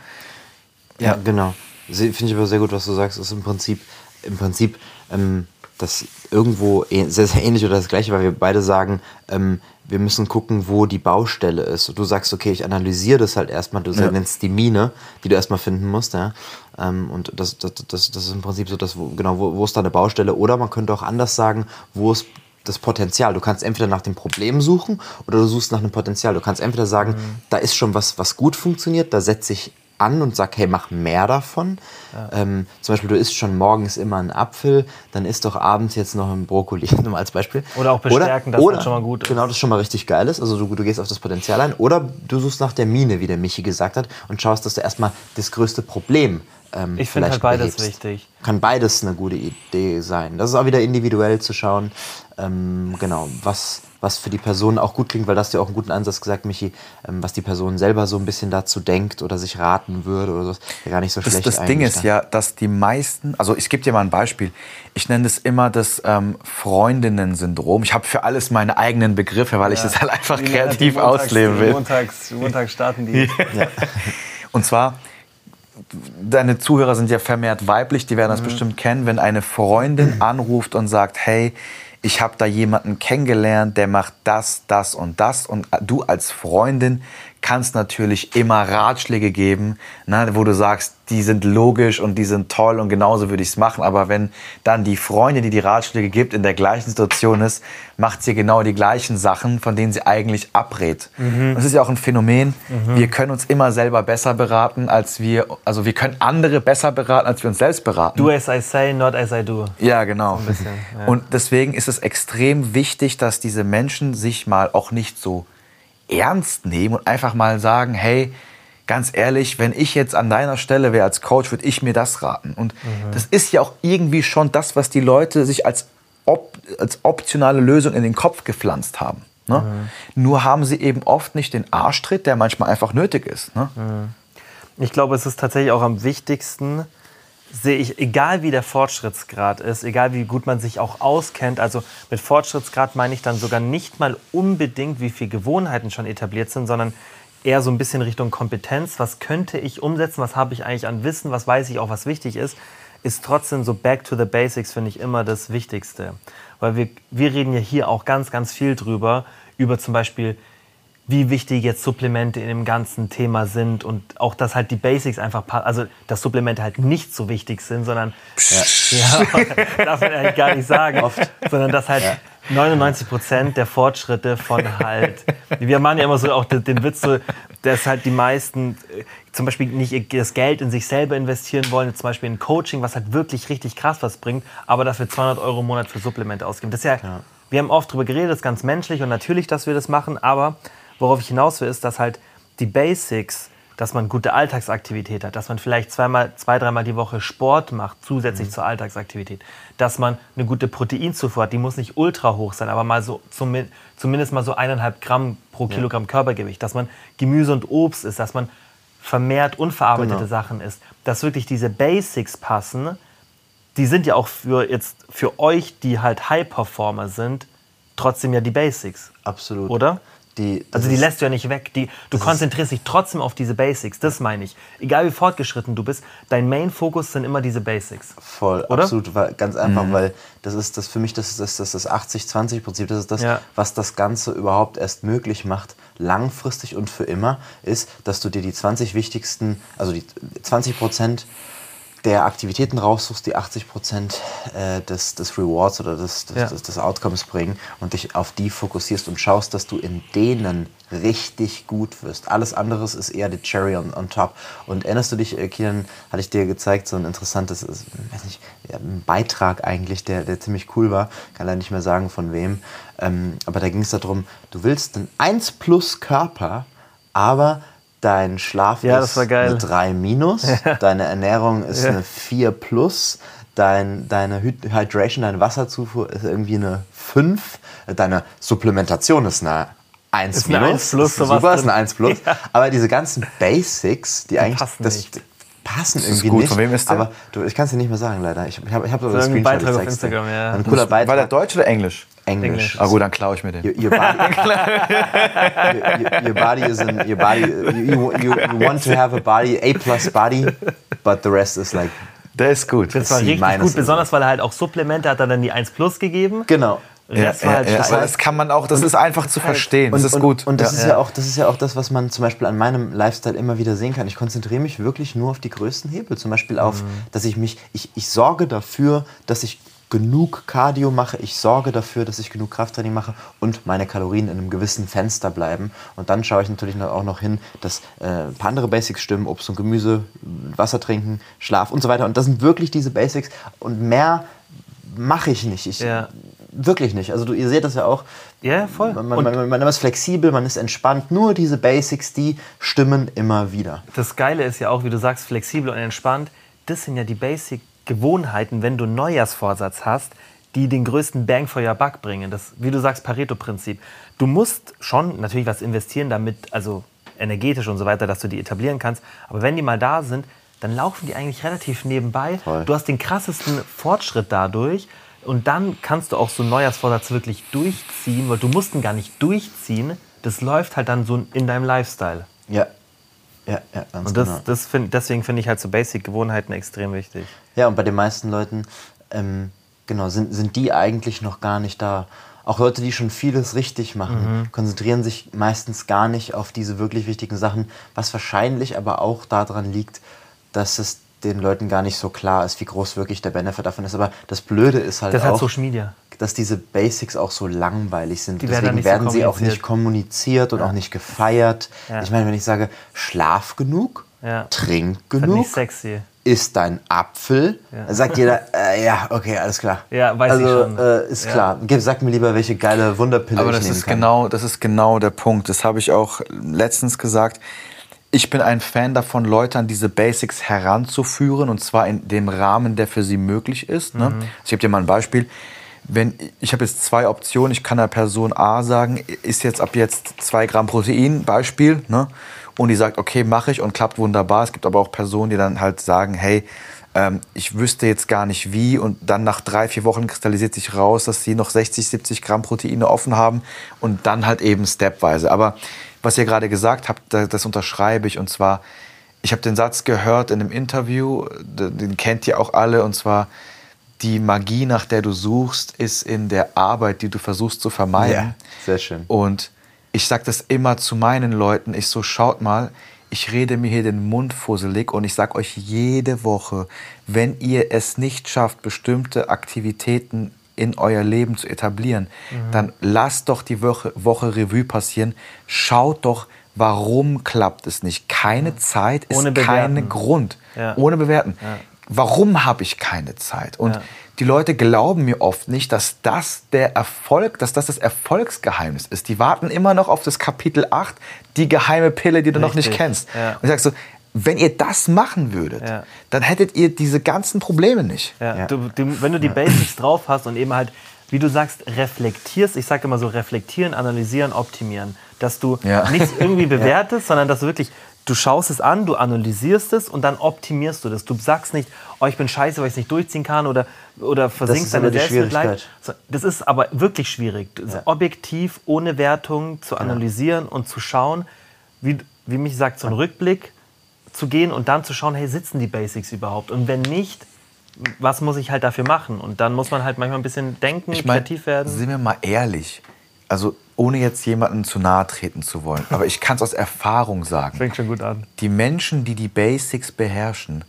Ja, ja, genau. Finde ich aber sehr gut, was du sagst. Das ist im Prinzip, im Prinzip ähm, das irgendwo sehr, sehr ähnlich oder das gleiche, weil wir beide sagen, ähm, wir müssen gucken, wo die Baustelle ist. Und du sagst, okay, ich analysiere das halt erstmal, du ja. nennst die Mine, die du erstmal finden musst, ja. Ähm, und das, das, das, das ist im Prinzip so das, wo, genau, wo, wo ist da eine Baustelle? Oder man könnte auch anders sagen, wo ist das Potenzial. Du kannst entweder nach dem Problem suchen oder du suchst nach einem Potenzial. Du kannst entweder sagen, mhm. da ist schon was, was gut funktioniert, da setze ich an und sag, hey, mach mehr davon. Ja. Ähm, zum Beispiel, du isst schon morgens immer einen Apfel, dann isst doch abends jetzt noch ein Brokkoli, nur als Beispiel. Oder auch bestärken, oder, dass oder, das schon mal gut ist. Genau, das schon mal richtig geil ist. Also du, du gehst auf das Potenzial ein. Oder du suchst nach der Mine, wie der Michi gesagt hat, und schaust, dass du erstmal das größte Problem ähm, Ich finde halt beides behebst. wichtig. Kann beides eine gute Idee sein. Das ist auch wieder individuell zu schauen, ähm, genau, was was für die Person auch gut klingt, weil das ja auch einen guten Ansatz gesagt, Michi, ähm, was die Person selber so ein bisschen dazu denkt oder sich raten würde oder so, ja gar nicht so das, schlecht. Das Ding ist ja, dass die meisten, also ich gebe dir mal ein Beispiel, ich nenne es immer das ähm, Freundinnen-Syndrom. Ich habe für alles meine eigenen Begriffe, weil ja. ich das halt einfach die kreativ Montags, ausleben will. Montags, montags starten die. ja. Und zwar, deine Zuhörer sind ja vermehrt weiblich, die werden das mhm. bestimmt kennen, wenn eine Freundin anruft und sagt, hey, ich habe da jemanden kennengelernt, der macht das, das und das. Und du als Freundin kannst natürlich immer Ratschläge geben, ne, wo du sagst, die sind logisch und die sind toll und genauso würde ich es machen. Aber wenn dann die Freundin, die die Ratschläge gibt, in der gleichen Situation ist, macht sie genau die gleichen Sachen, von denen sie eigentlich abrät. Mhm. Das ist ja auch ein Phänomen. Mhm. Wir können uns immer selber besser beraten, als wir, also wir können andere besser beraten, als wir uns selbst beraten. Do as I say, not as I do. Ja, genau. Bisschen, ja. Und deswegen ist es extrem wichtig, dass diese Menschen sich mal auch nicht so ernst nehmen und einfach mal sagen, hey, ganz ehrlich, wenn ich jetzt an deiner Stelle wäre als Coach, würde ich mir das raten. Und mhm. das ist ja auch irgendwie schon das, was die Leute sich als, op als optionale Lösung in den Kopf gepflanzt haben. Ne? Mhm. Nur haben sie eben oft nicht den Arschtritt, der manchmal einfach nötig ist. Ne? Mhm. Ich glaube, es ist tatsächlich auch am wichtigsten, sehe ich, egal wie der Fortschrittsgrad ist, egal wie gut man sich auch auskennt, also mit Fortschrittsgrad meine ich dann sogar nicht mal unbedingt, wie viele Gewohnheiten schon etabliert sind, sondern eher so ein bisschen Richtung Kompetenz. Was könnte ich umsetzen? Was habe ich eigentlich an Wissen? Was weiß ich auch, was wichtig ist? Ist trotzdem so back to the basics, finde ich immer das Wichtigste. Weil wir, wir reden ja hier auch ganz, ganz viel drüber, über zum Beispiel wie wichtig jetzt Supplemente in dem ganzen Thema sind und auch, dass halt die Basics einfach, also dass Supplemente halt nicht so wichtig sind, sondern, ja, ja darf man eigentlich gar nicht sagen, Oft. sondern dass halt ja. 99 Prozent der Fortschritte von halt, wir machen ja immer so auch den, Witz, so, dass halt die meisten äh, zum Beispiel nicht das Geld in sich selber investieren wollen, zum Beispiel in Coaching, was halt wirklich richtig krass was bringt, aber dafür 200 Euro im Monat für Supplemente ausgeben. Das ist ja, ja. wir haben oft darüber geredet, das ist ganz menschlich und natürlich, dass wir das machen, aber Worauf ich hinaus will, ist, dass halt die Basics dass man gute Alltagsaktivität hat, dass man vielleicht zweimal, zwei, dreimal die Woche Sport macht, zusätzlich zur Alltagsaktivität, dass man eine gute Proteinzufuhr hat, die muss nicht ultra hoch sein, aber mal so zum, zumindest mal so eineinhalb Gramm pro Kilogramm Körpergewicht, dass man Gemüse und Obst isst, dass man vermehrt unverarbeitete Genau. Sachen isst, dass wirklich diese Basics passen, die sind ja auch für jetzt für euch, die halt High-Performer sind, trotzdem ja die Basics, Absolut. oder? Die, Also die lässt du ja nicht weg. Die, du konzentrierst dich trotzdem auf diese Basics, das meine ich. Egal wie fortgeschritten du bist, dein Main-Fokus sind immer diese Basics. Voll, Oder? absolut, weil, ganz einfach, weil das ist das für mich, das ist das, das, das 80-20-Prinzip, das ist das, Ja. was das Ganze überhaupt erst möglich macht, langfristig und für immer, ist, dass du dir die 20 wichtigsten, also die 20 Prozent der Aktivitäten raussuchst, die 80 Prozent äh, des, des Rewards oder des, des, Ja. des, des Outcomes bringen und dich auf die fokussierst und schaust, dass du in denen richtig gut wirst. Alles andere ist eher die Cherry on, on top. Und erinnerst du dich, äh, Kian, hatte ich dir gezeigt, so ein interessantes, ist, weiß nicht, ja, ein Beitrag eigentlich, der, der ziemlich cool war, kann leider nicht mehr sagen von wem, ähm, aber da ging es darum, du willst einen 1 plus Körper, aber dein Schlaf Ja, ist das eine 3 minus, deine Ernährung ist Ja. eine 4 plus, dein, deine Hyd- Hydration, deine Wasserzufuhr ist irgendwie eine 5, deine Supplementation ist eine 1 Ist minus. 1 plus, ist super, ist eine 1 plus. Aber diese ganzen Basics, die, eigentlich passen das, passen ist irgendwie gut. nicht. Von wem ist der? Aber du, ich kann es dir nicht mehr sagen, leider. Ich, ich habe ich hab So einen ein Screenshot. Beitrag auf. Instagram, ja. Ein cooler War der Beitrag. Deutsch oder Englisch? Englisch. Englisch. Ah gut, dann klaue ich mir den. Your, your body, your, your, body is in your body. You, you, you want to have a body, A plus body, but the rest is like Der ist gut. Das war richtig gut, besonders weil er halt auch Supplemente hat, er dann die 1 Plus gegeben. genau. Rest war halt ja, aber das kann man auch, das ist einfach zu verstehen. Das ist und, gut. Und das, ja. ist ja auch, das ist ja auch das, was man zum Beispiel an meinem Lifestyle immer wieder sehen kann. Ich konzentriere mich wirklich nur auf die größten Hebel. Zum Beispiel auf, Mhm. dass ich mich, ich, ich sorge dafür, dass ich genug Cardio mache, ich sorge dafür, dass ich genug Krafttraining mache und meine Kalorien in einem gewissen Fenster bleiben. Und dann schaue ich natürlich auch noch hin, dass äh, ein paar andere Basics stimmen, Obst und Gemüse, Wasser trinken, Schlaf und so weiter. Und das sind wirklich diese Basics und mehr mache ich nicht. Ich, Ja. Wirklich nicht. Also du, ihr seht das ja auch. Ja, voll. Man, man, man, man ist flexibel, man ist entspannt. Nur diese Basics, die stimmen immer wieder. Das Geile ist ja auch, wie du sagst, flexibel und entspannt. Das sind ja die Basic-Gewohnheiten, wenn du einen Neujahrsvorsatz hast, die den größten Bang for your Buck bringen. Das, wie du sagst, Pareto-Prinzip. Du musst schon natürlich was investieren, damit, also energetisch und so weiter, dass du die etablieren kannst. Aber wenn die mal da sind, dann laufen die eigentlich relativ nebenbei. Voll. Du hast den krassesten Fortschritt dadurch. Und dann kannst du auch so einen Neujahrsvorsatz wirklich durchziehen, weil du musst ihn gar nicht durchziehen. Das läuft halt dann so in deinem Lifestyle. Ja. Ja, ja, ganz Und das, genau. das find, deswegen finde ich halt so Basic-Gewohnheiten extrem wichtig. Ja, und bei den meisten Leuten, ähm, genau, sind, sind die eigentlich noch gar nicht da. Auch Leute, die schon vieles richtig machen, konzentrieren sich meistens gar nicht auf diese wirklich wichtigen Sachen, was wahrscheinlich aber auch daran liegt, dass es den Leuten gar nicht so klar ist, wie groß wirklich der Benefit davon ist. Aber das Blöde ist halt Das auch, Social Media. dass diese Basics auch so langweilig sind. Die werden Deswegen dann nicht so werden sie auch nicht kommuniziert und auch nicht gefeiert. Ja. Ich meine, wenn ich sage, schlaf genug, Ja. trink genug, ist dein Apfel, dann sagt jeder, äh, ja, okay, alles klar. Ja, weiß ich also, schon. Äh, ist Ja. klar. Sag mir lieber, welche geile Wunderpille Aber ich das nehmen ist, kann. genau, das ist genau der Punkt. Das habe ich auch letztens gesagt. Ich bin ein Fan davon, Leute an diese Basics heranzuführen und zwar in dem Rahmen, der für sie möglich ist. Ne? Also ich gebe dir mal ein Beispiel. Wenn, ich habe jetzt zwei Optionen. Ich kann der Person A sagen, ist jetzt ab jetzt zwei Gramm Protein, Beispiel. Ne? Und die sagt, okay, mache ich und klappt wunderbar. Es gibt aber auch Personen, die dann halt sagen, hey, ähm, ich wüsste jetzt gar nicht wie und dann nach drei, vier Wochen kristallisiert sich raus, dass sie noch 60, 70 Gramm Proteine offen haben und dann halt eben stepweise. Aber was ihr gerade gesagt habt, da- das unterschreibe ich und zwar, ich habe den Satz gehört in einem Interview, den kennt ihr auch alle und zwar, die Magie, nach der du suchst, ist in der Arbeit, die du versuchst zu vermeiden. Ja, sehr schön. Und ich sage das immer zu meinen Leuten. Ich so, schaut mal, ich rede mir hier den Mund fusselig und ich sage euch jede Woche, wenn ihr es nicht schafft, bestimmte Aktivitäten in euer Leben zu etablieren, Mhm. dann lasst doch die Woche, Woche Revue passieren. Schaut doch, warum klappt es nicht. Keine Zeit ist kein. Grund. Ja. Ohne bewerten. Ja. Warum habe ich keine Zeit? Und Ja. die Leute glauben mir oft nicht, dass das der Erfolg, dass das das Erfolgsgeheimnis ist. Die warten immer noch auf das Kapitel 8, die geheime Pille, die du noch nicht Richtig, kennst. Und ich sag so, wenn ihr das machen würdet, Ja. dann hättet ihr diese ganzen Probleme nicht. Ja, Ja. Du, du, wenn du die Basics drauf hast und eben halt, wie du sagst, reflektierst, ich sage immer so, reflektieren, analysieren, optimieren, dass du Ja. nichts irgendwie bewertest, sondern dass du wirklich, du schaust es an, du analysierst es und dann optimierst du das. Du sagst nicht, oh, ich bin scheiße, weil ich es nicht durchziehen kann oder, oder versinkst deine Selbstmitleid. Das ist aber wirklich schwierig, Ja. objektiv, ohne Wertung zu analysieren und zu schauen, wie, wie mich sagt, so ein Rückblick zu gehen und dann zu schauen, hey, sitzen die Basics überhaupt? Und wenn nicht, was muss ich halt dafür machen? Und dann muss man halt manchmal ein bisschen denken, Ich meine, kreativ werden. sind wir mal ehrlich, also ohne jetzt jemandem zu nahe treten zu wollen, aber ich kann es aus Erfahrung sagen. Fängt schon gut an. die Menschen, die die Basics beherrschen,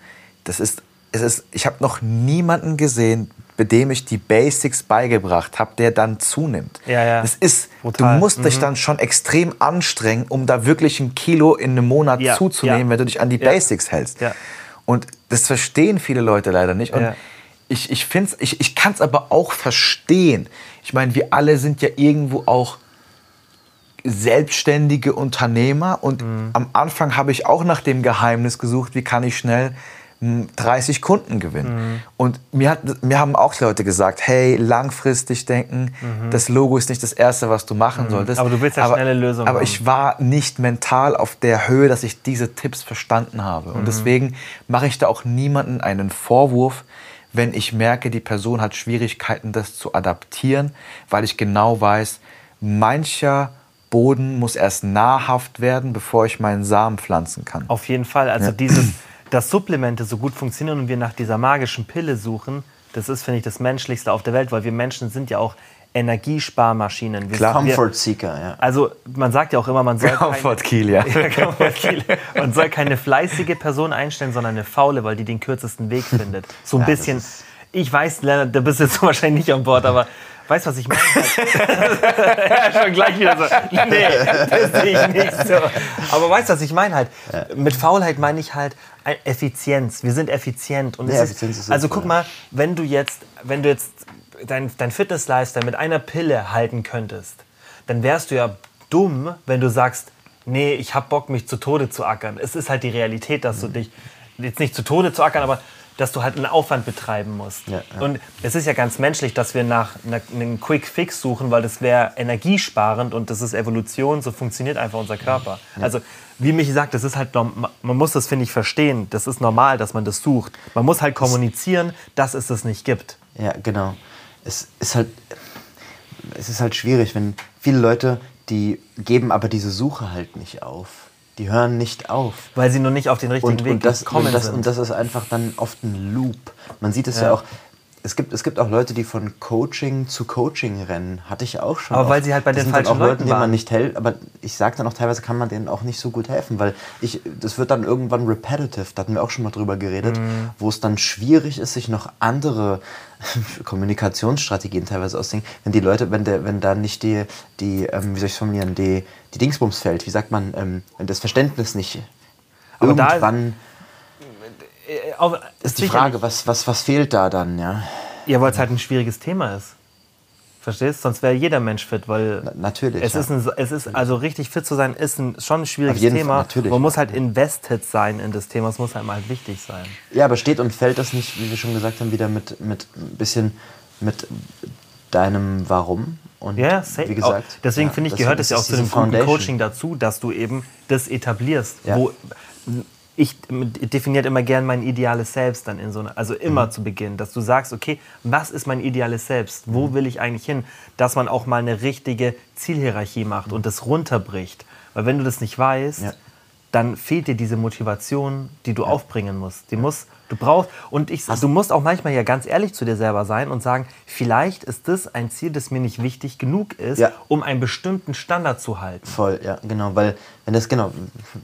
das ist, es ist, ich habe noch niemanden gesehen, bei dem ich die Basics beigebracht habe, der dann zunimmt. Ja, ja. Das ist, Brutal. du musst dich dann schon extrem anstrengen, um da wirklich ein Kilo in einem Monat Ja, zuzunehmen, ja. wenn du dich an die Ja. Basics hältst. Ja. Und das verstehen viele Leute leider nicht. Und ich, ich, find's- ich, ich kann es aber auch verstehen. Ich meine, wir alle sind ja irgendwo auch selbstständige Unternehmer und Mhm. am Anfang habe ich auch nach dem Geheimnis gesucht, wie kann ich schnell 30 Kunden gewinnen. Mhm. Und mir, hat, mir haben auch Leute gesagt, hey, langfristig denken, das Logo ist nicht das Erste, was du machen solltest. Mhm. Aber du willst ja aber, schnelle Lösungen Aber haben. ich war nicht mental auf der Höhe, dass ich diese Tipps verstanden habe. Mhm. Und deswegen mache ich da auch niemanden einen Vorwurf, wenn ich merke, die Person hat Schwierigkeiten, das zu adaptieren, weil ich genau weiß, mancher Boden muss erst nahrhaft werden, bevor ich meinen Samen pflanzen kann. Auf jeden Fall. Also dieses, dass Supplemente so gut funktionieren und wir nach dieser magischen Pille suchen, das ist, finde ich, das Menschlichste auf der Welt, weil wir Menschen sind ja auch Energiesparmaschinen. Wir, Klar. Comfort Seeker, ja. Also man sagt ja auch immer, man soll Comfort keine, Kiel, ja. Man soll keine fleißige Person einstellen, sondern eine faule, weil die den kürzesten Weg findet. So ein Ja, bisschen. Ich weiß, Lennart, da bist du jetzt wahrscheinlich nicht an Bord, aber weißt du, was ich meine? ja, schon gleich wieder so. Nee, das sehe ich nicht so. Aber weißt du, was ich meine halt? Mit Faulheit meine ich halt Effizienz. Wir sind effizient. Und Ja, es Effizienz ist also sinnvoll, guck mal, wenn du jetzt, wenn du jetzt dein, dein Fitness-Lifestyle mit einer Pille halten könntest, dann wärst du ja dumm, wenn du sagst, nee, ich hab Bock, mich zu Tode zu ackern. Es ist halt die Realität, dass du dich jetzt nicht zu Tode zu ackern, aber dass du halt einen Aufwand betreiben musst. Ja, ja. Und es ist ja ganz menschlich, dass wir nach einer- einem Quick Fix suchen, weil das wäre energiesparend und das ist Evolution, so funktioniert einfach unser Körper. Also, wie mich sagt, das ist halt, man muss das, finde ich, verstehen. Das ist normal, dass man das sucht. Man muss halt kommunizieren, dass es das nicht gibt. Ja, genau. Es ist halt, es ist halt schwierig, wenn viele Leute, die geben aber diese Suche halt nicht auf. Die hören nicht auf. Weil sie nur nicht auf den richtigen Und, Weg und, das, gekommen und, das, sind. und das ist einfach dann oft ein Loop. Man sieht es ja, Ja. auch. Es gibt, es gibt auch Leute, die von Coaching zu Coaching rennen. Hatte ich auch schon. Aber weil oft. sie halt bei Das den falschen auch Leuten, Leuten denen man nicht hält. Aber ich sage dann auch, teilweise kann man denen auch nicht so gut helfen, weil ich, das wird dann irgendwann repetitive. Da hatten wir auch schon mal drüber geredet, Mhm. wo es dann schwierig ist, sich noch andere Kommunikationsstrategien teilweise ausdenken. Wenn die Leute, wenn der, wenn da nicht die, die ähm, wie soll ich formulieren, die, die Dingsbums fällt, wie sagt man, ähm, wenn das Verständnis nicht Aber da- irgendwann Äh, auf- ist die Frage, was, was, was fehlt da dann, ja? Ja, weil es halt ein schwieriges Thema ist. Verstehst? Sonst wäre jeder Mensch fit, weil Na- natürlich, Es ja. ist, ein, es ist also richtig fit zu sein, ist ein, schon ein schwieriges Thema. Fall, natürlich. Man muss halt invested sein in das Thema. Es muss halt mal halt wichtig sein. Ja, aber steht und fällt das nicht, wie wir schon gesagt haben, wieder mit, mit ein bisschen mit deinem Warum? Und Ja, safe. wie gesagt. Auch, deswegen ja, finde ich, gehört es ja auch zu dem guten. Coaching dazu, dass du eben das etablierst. Ja. Wo ich definiert immer gern mein ideales Selbst dann in so einer, also immer zu Beginn, dass du sagst, okay, was ist mein ideales Selbst? Wo will ich eigentlich hin? Dass man auch mal eine richtige Zielhierarchie macht und das runterbricht. Weil wenn du das nicht weißt, Ja. dann fehlt dir diese Motivation, die du aufbringen musst. Die muss, du brauchst, und ich, du musst auch manchmal ja ganz ehrlich zu dir selber sein und sagen, vielleicht ist das ein Ziel, das mir nicht wichtig genug ist, Ja. um einen bestimmten Standard zu halten. Voll, ja, genau, weil wenn das genau,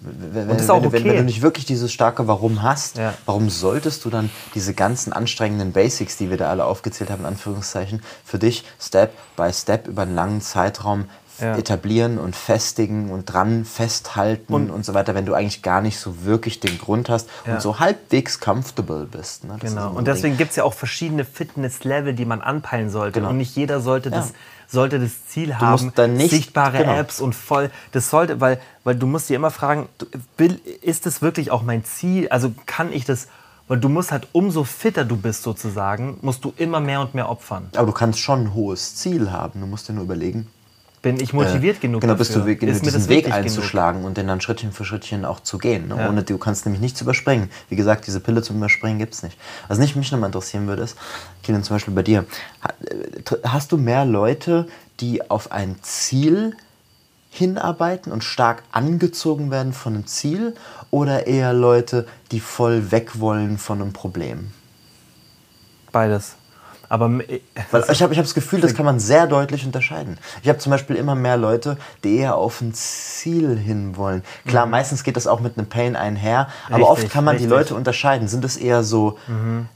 wenn, das wenn, du- wenn, wenn okay. du nicht wirklich dieses starke Warum hast, Ja. warum solltest du dann diese ganzen anstrengenden Basics, die wir da alle aufgezählt haben, in Anführungszeichen, für dich Step by Step über einen langen Zeitraum Ja. etablieren und festigen und dran festhalten und, Und- so weiter, wenn du eigentlich gar nicht so wirklich den Grund hast Ja. und so halbwegs comfortable bist. Ne? Das Genau. Und deswegen gibt es ja auch verschiedene Fitnesslevel, die man anpeilen sollte. Genau. Und nicht jeder sollte, das, Ja. sollte das Ziel haben, nicht- sichtbare genau. Apps und voll. Das sollte, weil, weil du musst dir immer fragen, will, ist das wirklich auch mein Ziel? Also kann ich das, weil du musst halt, umso fitter du bist sozusagen, musst du immer mehr und mehr opfern. Aber du kannst schon ein hohes Ziel haben. Du musst dir nur überlegen, Bin ich motiviert äh, genug genau, bist dafür? du genug, diesen Weg wichtig genug? einzuschlagen und den dann Schrittchen für Schrittchen auch zu gehen. Ne? Ja. Ohne du kannst nämlich nichts überspringen. Wie gesagt, diese Pille zum Überspringen gibt es nicht. Was nicht mich nochmal interessieren würde, ist, Kilian, zum Beispiel bei dir, äh, hast du mehr Leute, die auf ein Ziel hinarbeiten und stark angezogen werden von einem Ziel oder eher Leute, die voll weg wollen von einem Problem? Beides. Aber äh, Weil ich habe ich hab das Gefühl, das kann man sehr deutlich unterscheiden. Ich habe zum Beispiel immer mehr Leute, die eher auf ein Ziel hinwollen. Klar, meistens geht das auch mit einem Pain einher, aber Mhm. Richtig, oft kann man die richtig. Leute unterscheiden. Sind es eher so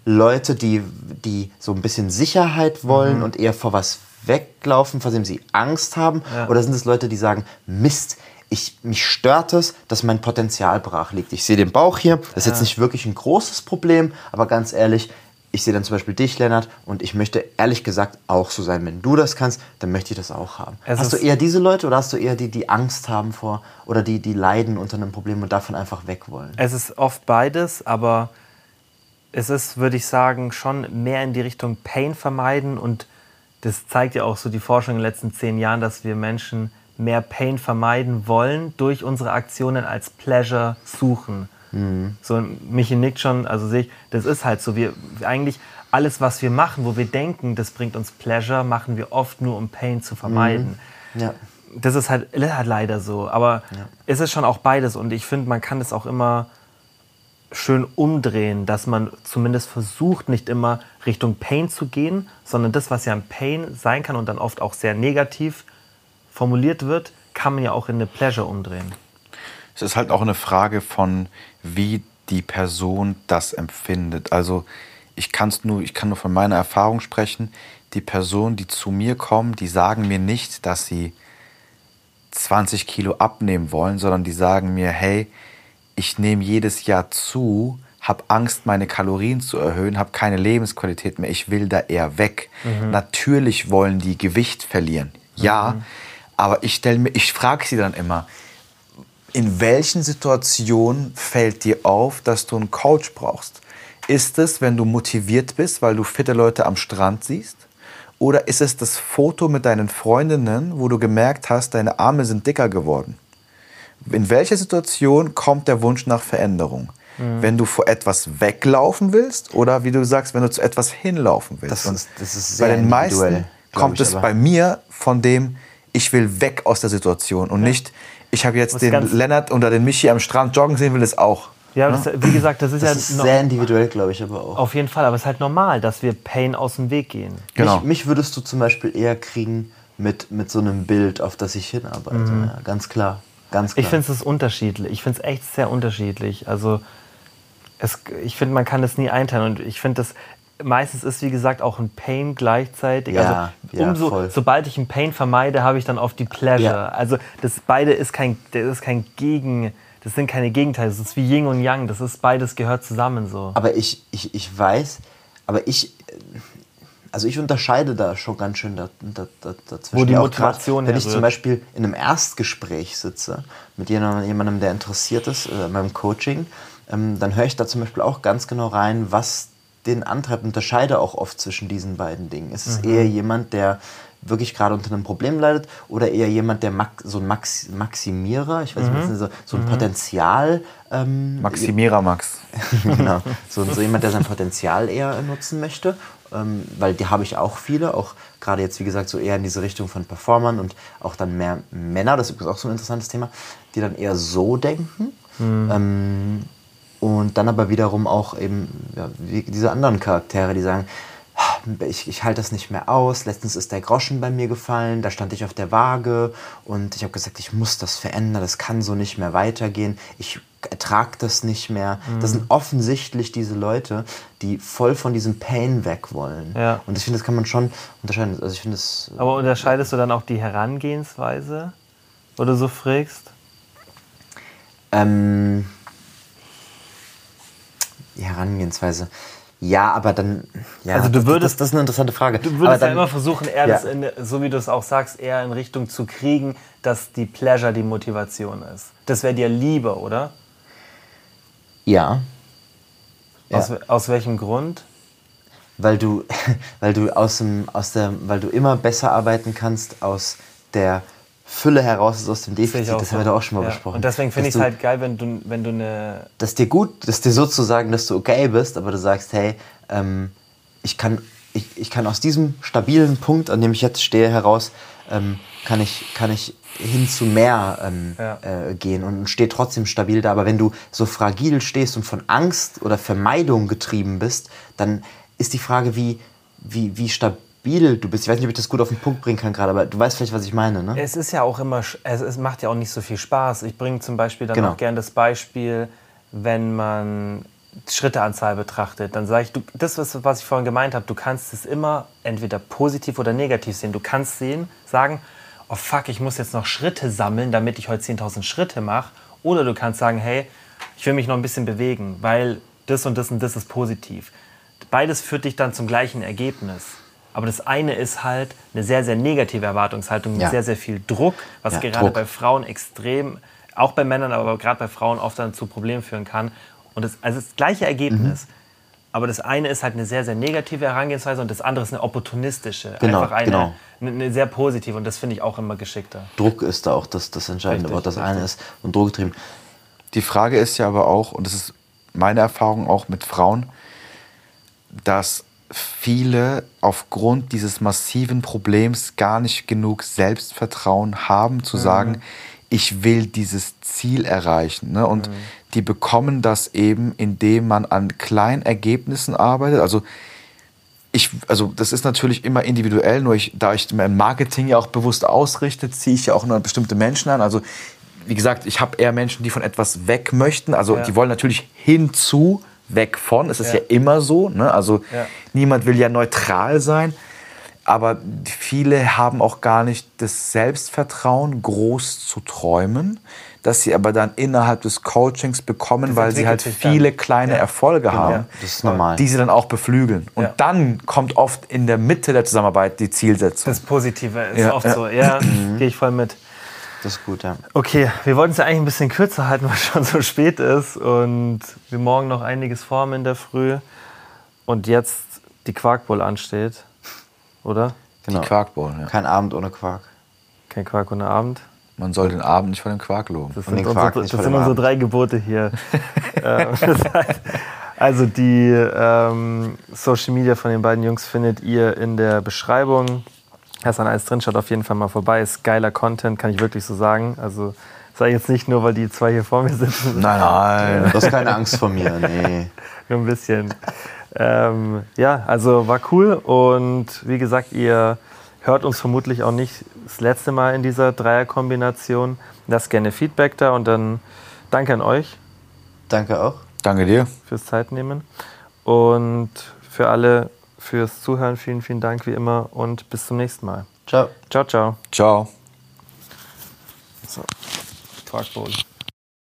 Leute, die, die so ein bisschen Sicherheit wollen Mhm. und eher vor was weglaufen, vor dem sie Angst haben? Ja. Oder sind es Leute, die sagen, Mist, ich, mich stört es, dass mein Potenzial brach liegt. Ich sehe den Bauch hier, das ist jetzt nicht wirklich ein großes Problem, aber ganz ehrlich, ich sehe dann zum Beispiel dich, Lennart, und ich möchte ehrlich gesagt auch so sein. Wenn du das kannst, dann möchte ich das auch haben. Es hast du eher diese Leute oder hast du eher die, die Angst haben vor oder die, die leiden unter einem Problem und davon einfach weg wollen? Es ist oft beides, aber es ist, würde ich sagen, schon mehr in die Richtung Pain vermeiden und das zeigt ja auch so die Forschung in den letzten zehn Jahren, dass wir Menschen mehr Pain vermeiden wollen durch unsere Aktionen als Pleasure suchen. So, Michi nickt schon, also sehe ich, das ist halt so. Wir eigentlich alles, was wir machen, wo wir denken, das bringt uns Pleasure, machen wir oft nur, um Pain zu vermeiden Ja. das ist halt, halt leider so. Aber es ist schon auch beides. Und ich finde, man kann es auch immer schön umdrehen, dass man zumindest versucht, nicht immer Richtung Pain zu gehen, sondern das, was ja ein Pain sein kann und dann oft auch sehr negativ formuliert wird, kann man ja auch in eine Pleasure umdrehen. Es ist halt auch eine Frage von, wie die Person das empfindet. Also ich, kann's nur, ich kann nur von meiner Erfahrung sprechen. Die Personen, die zu mir kommen, die sagen mir nicht, dass sie 20 Kilo abnehmen wollen, sondern die sagen mir, hey, ich nehme jedes Jahr zu, habe Angst, meine Kalorien zu erhöhen, habe keine Lebensqualität mehr, ich will da eher weg. Natürlich wollen die Gewicht verlieren, ja, aber ich stelle mir, ich frage sie dann immer, in welchen Situationen fällt dir auf, dass du einen Coach brauchst? Ist es, wenn du motiviert bist, weil du fitte Leute am Strand siehst? Oder ist es das Foto mit deinen Freundinnen, wo du gemerkt hast, deine Arme sind dicker geworden? In welcher Situation kommt der Wunsch nach Veränderung? Wenn du vor etwas weglaufen willst oder wie du sagst, wenn du zu etwas hinlaufen willst? Das ist- das ist bei den meisten kommt es aber- bei mir von dem, ich will weg aus der Situation und nicht, ich habe jetzt den Lennart oder den Michi am Strand joggen sehen, will es auch. Ja, das, wie gesagt, das ist Das ja ist sehr individuell, glaube ich, aber auch. auf jeden Fall. Aber es ist halt normal, dass wir Pain aus dem Weg gehen. Genau. Mich, mich würdest du zum Beispiel eher kriegen mit, mit so einem Bild, auf das ich hinarbeite. Ja, ganz klar. Ganz klar. Mhm. Ich finde es ist unterschiedlich. Ich finde es echt sehr unterschiedlich. Also es, ich finde, man kann das nie einteilen. Und ich finde, das meistens ist, wie gesagt, auch ein Pain gleichzeitig. Ja, also ja, umso, voll. sobald ich einen Pain vermeide, habe ich dann oft die Pleasure. Ja. Also das beide ist kein, das ist kein Gegen, das sind keine Gegenteile. Das ist wie Yin und Yang. Das ist beides gehört zusammen so. Aber ich, ich, ich weiß, aber ich, also ich unterscheide da schon ganz schön da, da, da, dazwischen. Wo die Ja, Motivation grad, Wenn ich zum Beispiel in einem Erstgespräch sitze mit jemandem, der interessiert ist, äh, in meinem Coaching, ähm, dann höre ich da zum Beispiel auch ganz genau rein, was den antreibt. Unterscheide auch oft zwischen diesen beiden Dingen. Ist es eher jemand, der wirklich gerade unter einem Problem leidet oder eher jemand, der so ein Max, Maximierer, ich weiß nicht, so, so ein Potenzial ähm, Maximierer Max. genau. So, so jemand, der sein Potenzial eher nutzen möchte. Ähm, weil die habe ich auch viele, auch gerade jetzt, wie gesagt, so eher in diese Richtung von Performern und auch dann mehr Männer, das ist übrigens auch so ein interessantes Thema, die dann eher so denken. Ähm, und dann aber wiederum auch eben ja, diese anderen Charaktere, die sagen, ich, ich halte das nicht mehr aus. Letztens ist der Groschen bei mir gefallen, da stand ich auf der Waage und ich habe gesagt, ich muss das verändern, das kann so nicht mehr weitergehen. Ich ertrag das nicht mehr. Das sind offensichtlich diese Leute, die voll von diesem Pain weg wollen. Ja. Und ich finde, das kann man schon unterscheiden. Also ich finde es Aber unterscheidest du dann auch die Herangehensweise, wo du so fragst? Ähm, die Herangehensweise. Ja, aber dann. Ja, Also du würdest- Das, das ist eine interessante Frage. Du würdest ja dann, immer versuchen, eher Ja. das in, so wie du es auch sagst, eher in Richtung zu kriegen, dass die Pleasure die Motivation ist. Das wäre dir lieber, oder? Ja. Ja. Aus, aus welchem Grund? Weil du, weil du aus dem, aus der, weil du immer besser arbeiten kannst aus der Fülle heraus als aus dem Defizit. Das so. haben wir doch auch schon mal Ja. besprochen. Und deswegen finde ich es halt geil, wenn du, wenn du eine. dass dir gut, dass dir sozusagen, dass du okay bist, aber du sagst, hey, ähm, ich, kann, ich, ich kann aus diesem stabilen Punkt, an dem ich jetzt stehe, heraus, ähm, kann, ich, kann ich hin zu mehr ähm, Ja. äh, gehen und stehe trotzdem stabil da. Aber wenn du so fragil stehst und von Angst oder Vermeidung getrieben bist, dann ist die Frage, wie, wie, wie stabil du bist. Ich weiß nicht, ob ich das gut auf den Punkt bringen kann gerade, aber du weißt vielleicht, was ich meine, ne? Es ist ja auch immer, sch- es, macht ja auch nicht so viel Spaß. Ich bringe zum Beispiel dann Genau. auch gerne das Beispiel, wenn man Schritteanzahl betrachtet, dann sage ich, du, das, was, was ich vorhin gemeint habe, du kannst es immer entweder positiv oder negativ sehen. Du kannst sehen, sagen, oh fuck, ich muss jetzt noch Schritte sammeln, damit ich heute 10.000 Schritte mache. Oder du kannst sagen, hey, ich will mich noch ein bisschen bewegen, weil das und das und das ist positiv. Beides führt dich dann zum gleichen Ergebnis. Aber das eine ist halt eine sehr, sehr negative Erwartungshaltung mit Ja. sehr, sehr viel Druck, was Ja, gerade Druck. bei Frauen extrem, auch bei Männern, aber gerade bei Frauen oft dann zu Problemen führen kann. Und das, also das gleiche Ergebnis. Mhm. Aber das eine ist halt eine sehr, sehr negative Herangehensweise und das andere ist eine opportunistische. Genau, Einfach eine, genau. eine, eine sehr positive und das finde ich auch immer geschickter. Druck ist da auch das, das entscheidende Wort. Das eine ist und Druckgetrieben. Die Frage ist ja aber auch, und das ist meine Erfahrung auch mit Frauen, dass viele aufgrund dieses massiven Problems gar nicht genug Selbstvertrauen haben, zu sagen, ich will dieses Ziel erreichen. Ne? Und die bekommen das eben, indem man an kleinen Ergebnissen arbeitet. Also ich, also das ist natürlich immer individuell, nur ich, da ich mein Marketing ja auch bewusst ausrichte, ziehe ich ja auch nur bestimmte Menschen an. Also wie gesagt, ich habe eher Menschen, die von etwas weg möchten. Also Ja. die wollen natürlich hinzu, weg von. Es ist Ja. ja, immer so. Ne? Also Ja. niemand will ja neutral sein. Aber viele haben auch gar nicht das Selbstvertrauen, groß zu träumen, dass sie aber dann innerhalb des Coachings bekommen, Das weil sie halt viele dann. kleine Ja. Erfolge Genau. haben Ja. Das ist normal. die sie dann auch beflügeln. Und Ja. dann kommt oft in der Mitte der Zusammenarbeit die Zielsetzung. Das Positive ist Ja, oft ja. so. Ja, gehe ich voll mit. Das ist gut, ja. Okay, wir wollten es ja eigentlich ein bisschen kürzer halten, weil es schon so spät ist und wir morgen noch einiges formen in der Früh und jetzt die Quarkbowl ansteht, oder? Genau. Die Quarkbowl. Ja. Kein Abend ohne Quark. Kein Quark ohne Abend. Man soll den Abend nicht vor dem Quark loben. Das sind, unsere, das sind unsere Abend. drei Gebote hier. Das heißt, also die ähm, Social Media von den beiden Jungs findet ihr in der Beschreibung. Da ist dann alles drin, schaut auf jeden Fall mal vorbei. Ist geiler Content, kann ich wirklich so sagen. Also sage ich jetzt nicht nur, weil die zwei hier vor mir sitzen. Nein, nein. Du hast keine Angst vor mir, nee. Nur ein bisschen. Ähm, ja, also war cool und wie gesagt, ihr hört uns vermutlich auch nicht das letzte Mal in dieser Dreierkombination. Lasst gerne Feedback da und dann danke an euch Danke auch. Danke dir. fürs Zeitnehmen und für alle fürs Zuhören. Vielen, vielen Dank wie immer und bis zum nächsten Mal. Ciao. Ciao, ciao. Ciao. So, Quarkbowl.